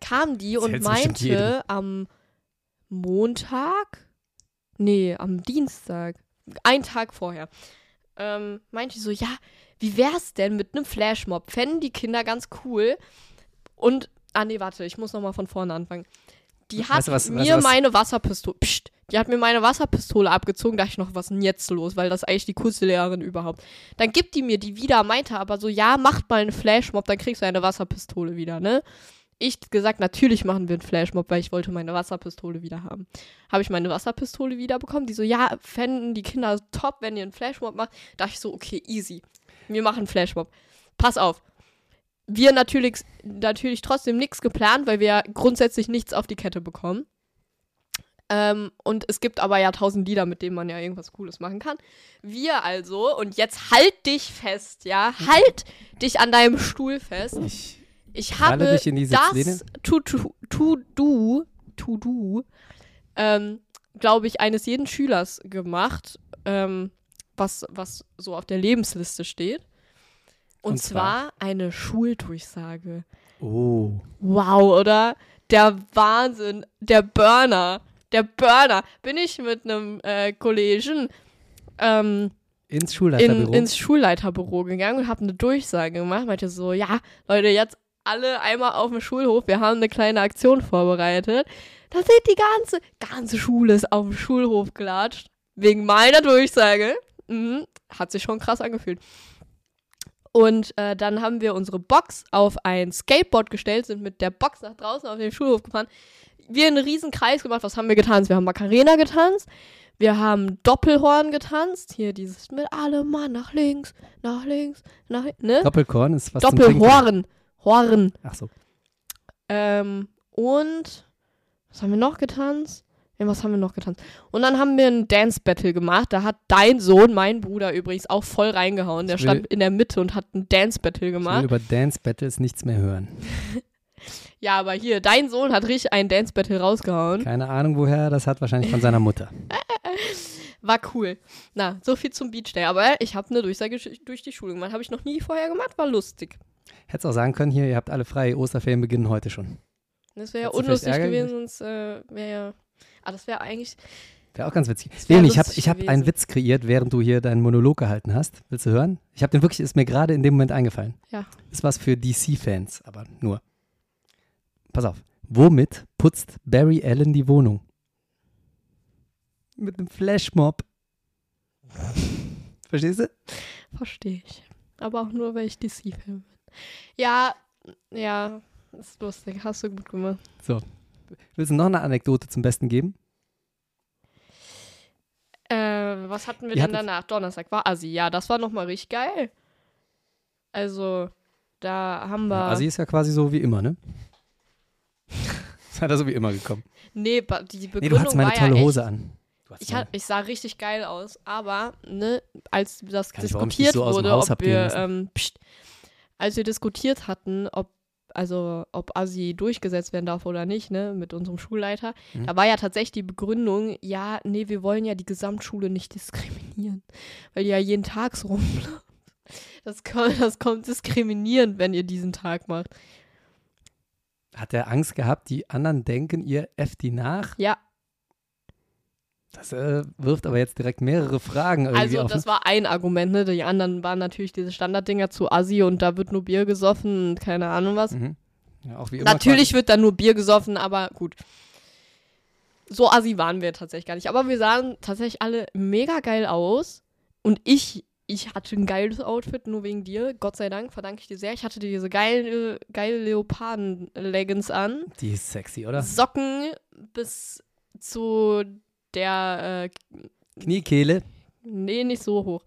kam die Das und meinte am Montag, nee, am Dienstag, ein Tag vorher, ähm, meinte sie so, ja, wie wär's denn mit einem Flashmob? Fänden die Kinder ganz cool. Und, ah nee, warte, ich muss nochmal von vorne anfangen. Die hat Weißt du was- weißt mir du was- meine Wasserpistole, pst, die hat mir meine Wasserpistole abgezogen, da dachte ich noch, was ist denn jetzt los? Weil das ist eigentlich die coolste Lehrerin überhaupt. Dann gibt die mir die wieder, meinte aber so, ja, macht mal einen Flashmob, dann kriegst du eine Wasserpistole wieder, ne? Ich gesagt, natürlich machen wir einen Flashmob, weil ich wollte meine Wasserpistole wieder haben. Habe ich meine Wasserpistole wieder bekommen. Die so, ja, fänden die Kinder top, wenn ihr einen Flashmob macht. Da dachte ich so, okay, easy. Wir machen Flashmob. Pass auf. Wir natürlich, natürlich trotzdem nichts geplant, weil wir grundsätzlich nichts auf die Kette bekommen. Ähm, und es gibt aber ja tausend Lieder, mit denen man ja irgendwas Cooles machen kann. Wir also, und jetzt halt dich fest, ja, halt dich an deinem Stuhl fest. Ich, Ich habe das To-Do, To-Do, ähm, glaube ich, eines jeden Schülers gemacht, ähm, was, was so auf der Lebensliste steht. Und, Und zwar? zwar eine Schuldurchsage. oh. Wow, oder? Der Wahnsinn, der Burner, der Burner. Bin ich mit einem äh, Kollegen ähm, Ins in, Schulleiterbüro. ins Schulleiterbüro gegangen und habe eine Durchsage gemacht. Meinte so, ja, Leute, jetzt alle einmal auf dem Schulhof. Wir haben eine kleine Aktion vorbereitet. Da sind die ganze, ganze Schule ist auf dem Schulhof gelatscht. Wegen meiner Durchsage. Mhm, hat sich schon krass angefühlt. Und äh, dann haben wir unsere Box auf ein Skateboard gestellt, sind mit der Box nach draußen auf den Schulhof gefahren. Wir einen riesen Kreis gemacht. Was haben wir getanzt? Wir haben Macarena getanzt. Wir haben Doppelhorn getanzt. Hier dieses mit alle Mann nach links, nach links, nach ne? Doppelkorn ist was. Doppelhorn. Horn. Ach so. Ähm, und was haben wir noch getanzt? Ja, was haben wir noch getanzt? Und dann haben wir ein Dance Battle gemacht. Da hat dein Sohn, mein Bruder übrigens, auch voll reingehauen. Der stand in der Mitte und hat ein Dance Battle Ich will gemacht. über Dance Battles nichts mehr hören. (laughs) Ja, aber hier, dein Sohn hat richtig ein Dance Battle rausgehauen. Keine Ahnung woher, das hat wahrscheinlich von seiner Mutter. (laughs) War cool. Na, so viel zum Beach Day. Aber ich habe eine Durchsage durch die Schule gemacht. Habe ich noch nie vorher gemacht. War lustig. Hättest auch sagen können, hier, ihr habt alle frei, Osterferien beginnen heute schon. Das wäre ja unlustig gewesen, sonst äh, wäre ja. Ah, das wäre eigentlich. Wäre auch ganz witzig. Leonie, ich habe hab einen Witz kreiert, während du hier deinen Monolog gehalten hast. Willst du hören? Ich habe den wirklich, ist mir gerade in dem Moment eingefallen. Ja. Ist was für DC-Fans, aber nur. Pass auf. Womit putzt Barry Allen die Wohnung? Mit einem Flashmob. (laughs) Verstehst du? Verstehe ich. Aber auch nur, weil ich DC-Fan bin. Ja, ja, ist lustig. Hast du gut gemacht. Willst du noch eine Anekdote zum Besten geben? Äh, was hatten wir Ihr denn danach? Donnerstag war Assi. Ja, das war nochmal richtig geil. Also, da haben wir. Ja, Assi ist ja quasi so wie immer, ne? (laughs) Ist hat er so wie immer gekommen. nee, die Nee, Begründung du hattest meine war tolle ja echt, Hose an. Du hast Ich, hat, ich sah richtig geil aus, aber ne, als das Kann ich, warum ich diskutiert so wurde, ob wir, ähm, pst, als wir diskutiert hatten, ob also ob Asi durchgesetzt werden darf oder nicht, ne, mit unserem Schulleiter, Mhm. da war ja tatsächlich die Begründung, ja, nee, wir wollen ja die Gesamtschule nicht diskriminieren, weil die ja jeden Tag so rumläuft. Das kommt, das kommt diskriminierend, wenn ihr diesen Tag macht. Hat er Angst gehabt, die anderen denken ihr F die nach? Ja, Das äh, wirft aber jetzt direkt mehrere Fragen irgendwie also auf. das war ein Argument, ne? Die anderen waren natürlich diese Standarddinger zu Assi und da wird nur Bier gesoffen und keine Ahnung was. mhm. ja, auch wie immer Natürlich wird da nur Bier gesoffen, aber gut. So assi waren wir tatsächlich gar nicht. Aber wir sahen tatsächlich alle mega geil aus. Und ich, ich hatte ein geiles Outfit, nur wegen dir. Gott sei Dank, verdanke ich dir sehr. Ich hatte diese geile, geile Leoparden-Leggings an. quasi- Die ist sexy, oder? Socken bis zu der, äh, Kniekehle. nee, nicht so hoch.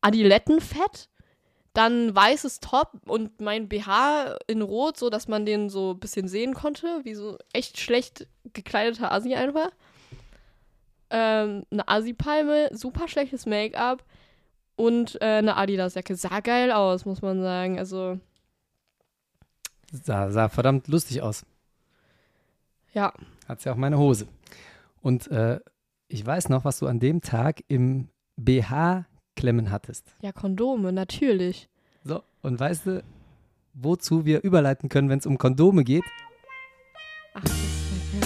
Adilettenfett. Dann weißes Top und mein BH in Rot, so dass man den so ein bisschen sehen konnte, wie so echt schlecht gekleideter Assi einfach. Ähm, eine Assi-Palme, super schlechtes Make-up und äh, eine Adidas-Jacke. Sah geil aus, muss man sagen. Also, Sah, sah verdammt lustig aus. ja. Hat's ja auch meine Hose. Und äh, ich weiß noch, was du an dem Tag im BH klemmen hattest. Ja, Kondome, natürlich. So, und weißt du, wozu wir überleiten können, wenn es um Kondome geht? Ach, das ist ja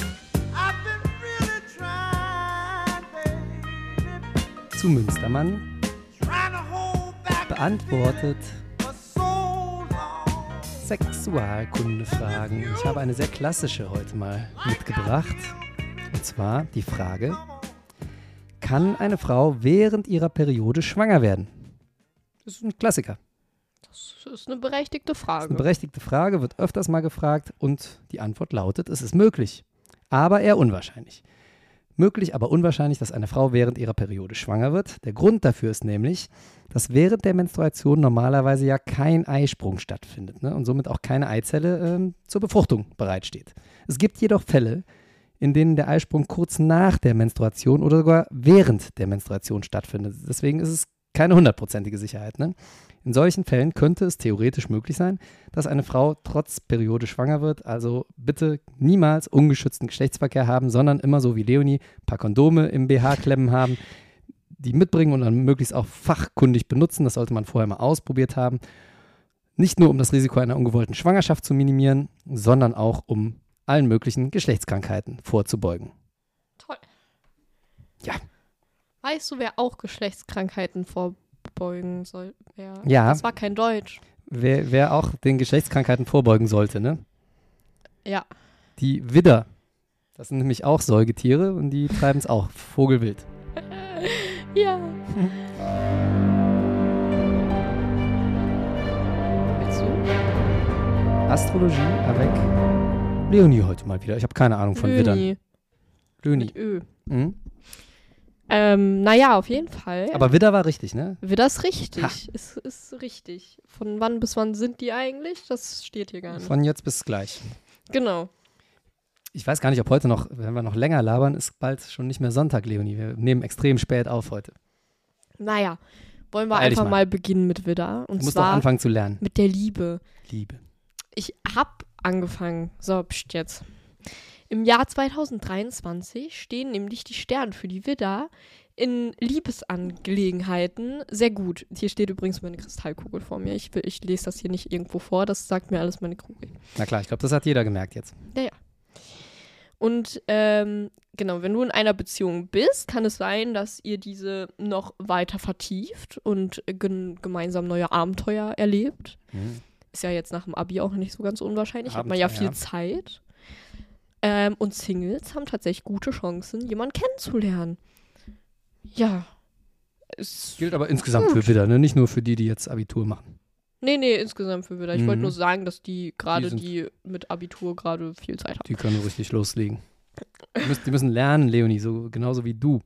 Zu Münstermann beantwortet Sexualkundefragen. Ich habe eine sehr klassische heute mal mitgebracht. Und zwar die Frage, kann eine Frau während ihrer Periode schwanger werden? Das ist ein Klassiker. Das ist eine berechtigte Das ist Frage. eine berechtigte Frage, wird öfters mal gefragt und die Antwort lautet, es ist möglich, aber eher unwahrscheinlich. Möglich, aber unwahrscheinlich, dass eine Frau während ihrer Periode schwanger wird. Der Grund dafür ist nämlich, dass während der Menstruation normalerweise ja kein Eisprung stattfindet ne? und somit auch keine Eizelle ähm, zur Befruchtung bereitsteht. Es gibt jedoch Fälle, in denen der Eisprung kurz nach der Menstruation oder sogar während der Menstruation stattfindet. Deswegen ist es keine hundertprozentige Sicherheit. Ne? In solchen Fällen könnte es theoretisch möglich sein, dass eine Frau trotz Periode schwanger wird. Also bitte niemals ungeschützten Geschlechtsverkehr haben, sondern immer so wie Leonie ein paar Kondome im BH klemmen haben, die mitbringen und dann möglichst auch fachkundig benutzen. Das sollte man vorher mal ausprobiert haben. Nicht nur um das Risiko einer ungewollten Schwangerschaft zu minimieren, sondern auch um allen möglichen Geschlechtskrankheiten vorzubeugen. Toll. Ja. Weißt du, wer auch Geschlechtskrankheiten vorbeugen soll? Wer? Ja. Das war kein Deutsch. Wer, wer auch den Geschlechtskrankheiten vorbeugen sollte, ne? Ja. Die Widder. Das sind nämlich auch Säugetiere und die treiben es auch vogelwild. (laughs) Ja. Willst du? Astrologie avec Leonie heute mal wieder. Ich habe keine Ahnung von Widdern. Löni. Leonie. Mit Ö. Mhm. Ähm, naja, auf jeden Fall. Aber Widder war richtig, ne? Wird das richtig? Ha. Ist, ist richtig. Von wann bis wann sind die eigentlich? Das steht hier gar nicht. Von jetzt bis gleich. genau. Ich weiß gar nicht, ob heute noch, wenn wir noch länger labern, ist bald schon nicht mehr Sonntag, Leonie. Wir nehmen extrem spät auf heute. Naja, wollen wir einfach mal. mal. beginnen mit Widder. Und Du musst zwar anfangen zu lernen. mit der Liebe. Liebe. Ich hab angefangen. So, pst jetzt. Im Jahr 2023 stehen nämlich die Sterne für die Widder in Liebesangelegenheiten sehr gut. Hier steht übrigens meine Kristallkugel vor mir. Ich, will, ich lese das hier nicht irgendwo vor, das sagt mir alles meine Kugel. Na klar, ich glaube, das hat jeder gemerkt jetzt. Und ähm, genau, wenn du in einer Beziehung bist, kann es sein, dass ihr diese noch weiter vertieft und gen gemeinsam neue Abenteuer erlebt. Mhm. Ist ja jetzt nach dem Abi auch nicht so ganz unwahrscheinlich. Hat man ja viel Zeit. Ähm, und Singles haben tatsächlich gute Chancen, jemanden kennenzulernen. Ja. Es, Gilt aber insgesamt für Widder, ne? Nicht nur für die, die jetzt Abitur machen. nee, nee, insgesamt für wieder. Ich wollte Mhm. nur sagen, dass die gerade, sind- die, mit Abitur gerade viel Zeit haben. Die können richtig loslegen. Die müssen, die müssen lernen, Leonie, so genauso wie du.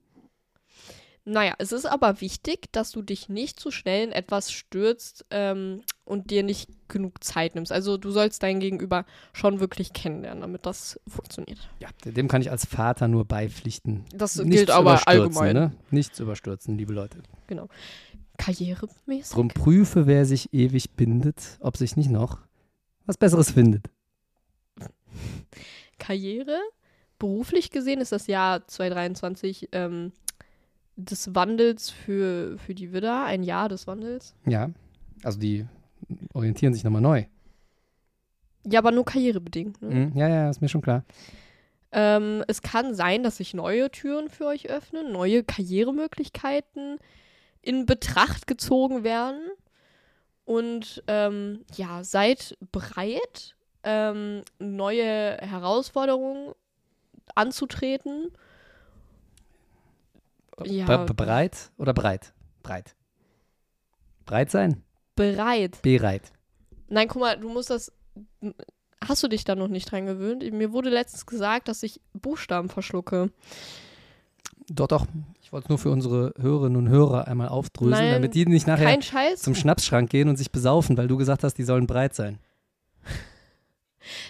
Naja, es ist aber wichtig, dass du dich nicht zu schnell in etwas stürzt ähm, und dir nicht genug Zeit nimmst. Also du sollst dein Gegenüber schon wirklich kennenlernen, damit das funktioniert. Ja, dem kann ich als Vater nur beipflichten. Das Nichts gilt aber allgemein. Ne? Nichts überstürzen, liebe Leute. Karrieremäßig. Drum prüfe, wer sich ewig bindet, ob sich nicht noch was Besseres findet. (laughs) Karriere. Beruflich gesehen ist das Jahr 2023 ähm, des Wandels für, für die Widder, ein Jahr des Wandels. Ja, also die orientieren sich nochmal neu. Ja, aber nur karrierebedingt. Ne? Mhm. Ja, ja, ist mir schon klar. Ähm, es kann sein, dass sich neue Türen für euch öffnen, neue Karrieremöglichkeiten in Betracht gezogen werden. Und ähm, ja, seid bereit, ähm, neue Herausforderungen anzutreten. Ja. Breit oder breit? Breit. Breit sein? Bereit. Bereit. Nein, guck mal, du musst das. Hast du dich da noch nicht dran gewöhnt? Mir wurde letztens gesagt, dass ich Buchstaben verschlucke. Doch, doch. Ich wollte es nur für unsere Hörerinnen und Hörer einmal aufdröseln, Nein, damit die nicht nachher zum Schnapsschrank gehen und sich besaufen, weil du gesagt hast, die sollen breit sein.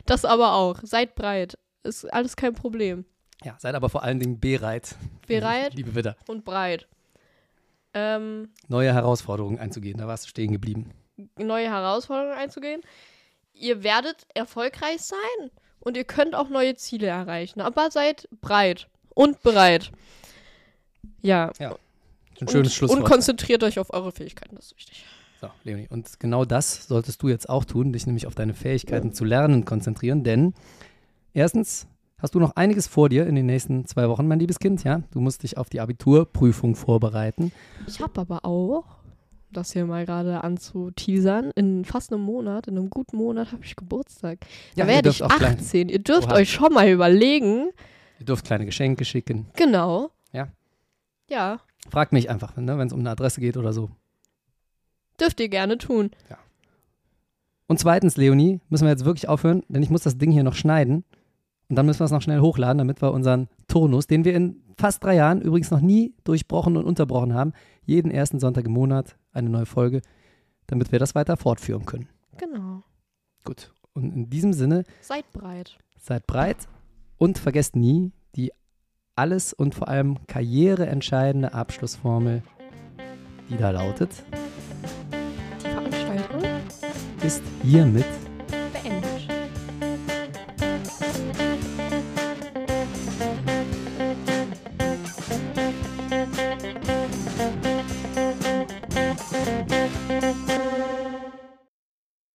Das aber auch. Seid breit. Ist alles kein Problem. Ja, seid aber vor allen Dingen bereit. Bereit Liebe Witter. und breit. Ähm, Neue Herausforderungen einzugehen. Da warst du stehen geblieben. neue Herausforderungen einzugehen. Ihr werdet erfolgreich sein und ihr könnt auch neue Ziele erreichen. Aber seid breit und bereit. Ja. Das ist ein schönes und, Schlusswort. und konzentriert euch auf eure Fähigkeiten, das ist wichtig. So, Leonie, und genau das solltest du jetzt auch tun, dich nämlich auf deine Fähigkeiten zu lernen konzentrieren, denn erstens hast du noch einiges vor dir in den nächsten zwei Wochen, mein liebes Kind, ja? Du musst dich auf die Abiturprüfung vorbereiten. Ich habe aber auch, das hier mal gerade anzuteasern, in fast einem Monat, in einem guten Monat habe ich Geburtstag. Ja, da ihr werde ich auch klein- 18. Ihr dürft Oha. euch schon mal überlegen. Ihr dürft kleine Geschenke schicken. Genau. Ja. Ja, Fragt mich einfach, ne, wenn es um eine Adresse geht oder so. dürft ihr gerne tun. Und zweitens, Leonie, müssen wir jetzt wirklich aufhören, denn ich muss das Ding hier noch schneiden. Und dann müssen wir es noch schnell hochladen, damit wir unseren Turnus, den wir in fast drei Jahren übrigens noch nie durchbrochen und unterbrochen haben, jeden ersten Sonntag im Monat eine neue Folge, damit wir das weiter fortführen können. Genau. Gut. Und in diesem Sinne, Seid breit. seid breit und vergesst nie die alles und vor allem karriereentscheidende Abschlussformel, die da lautet, Die Veranstaltung ist hiermit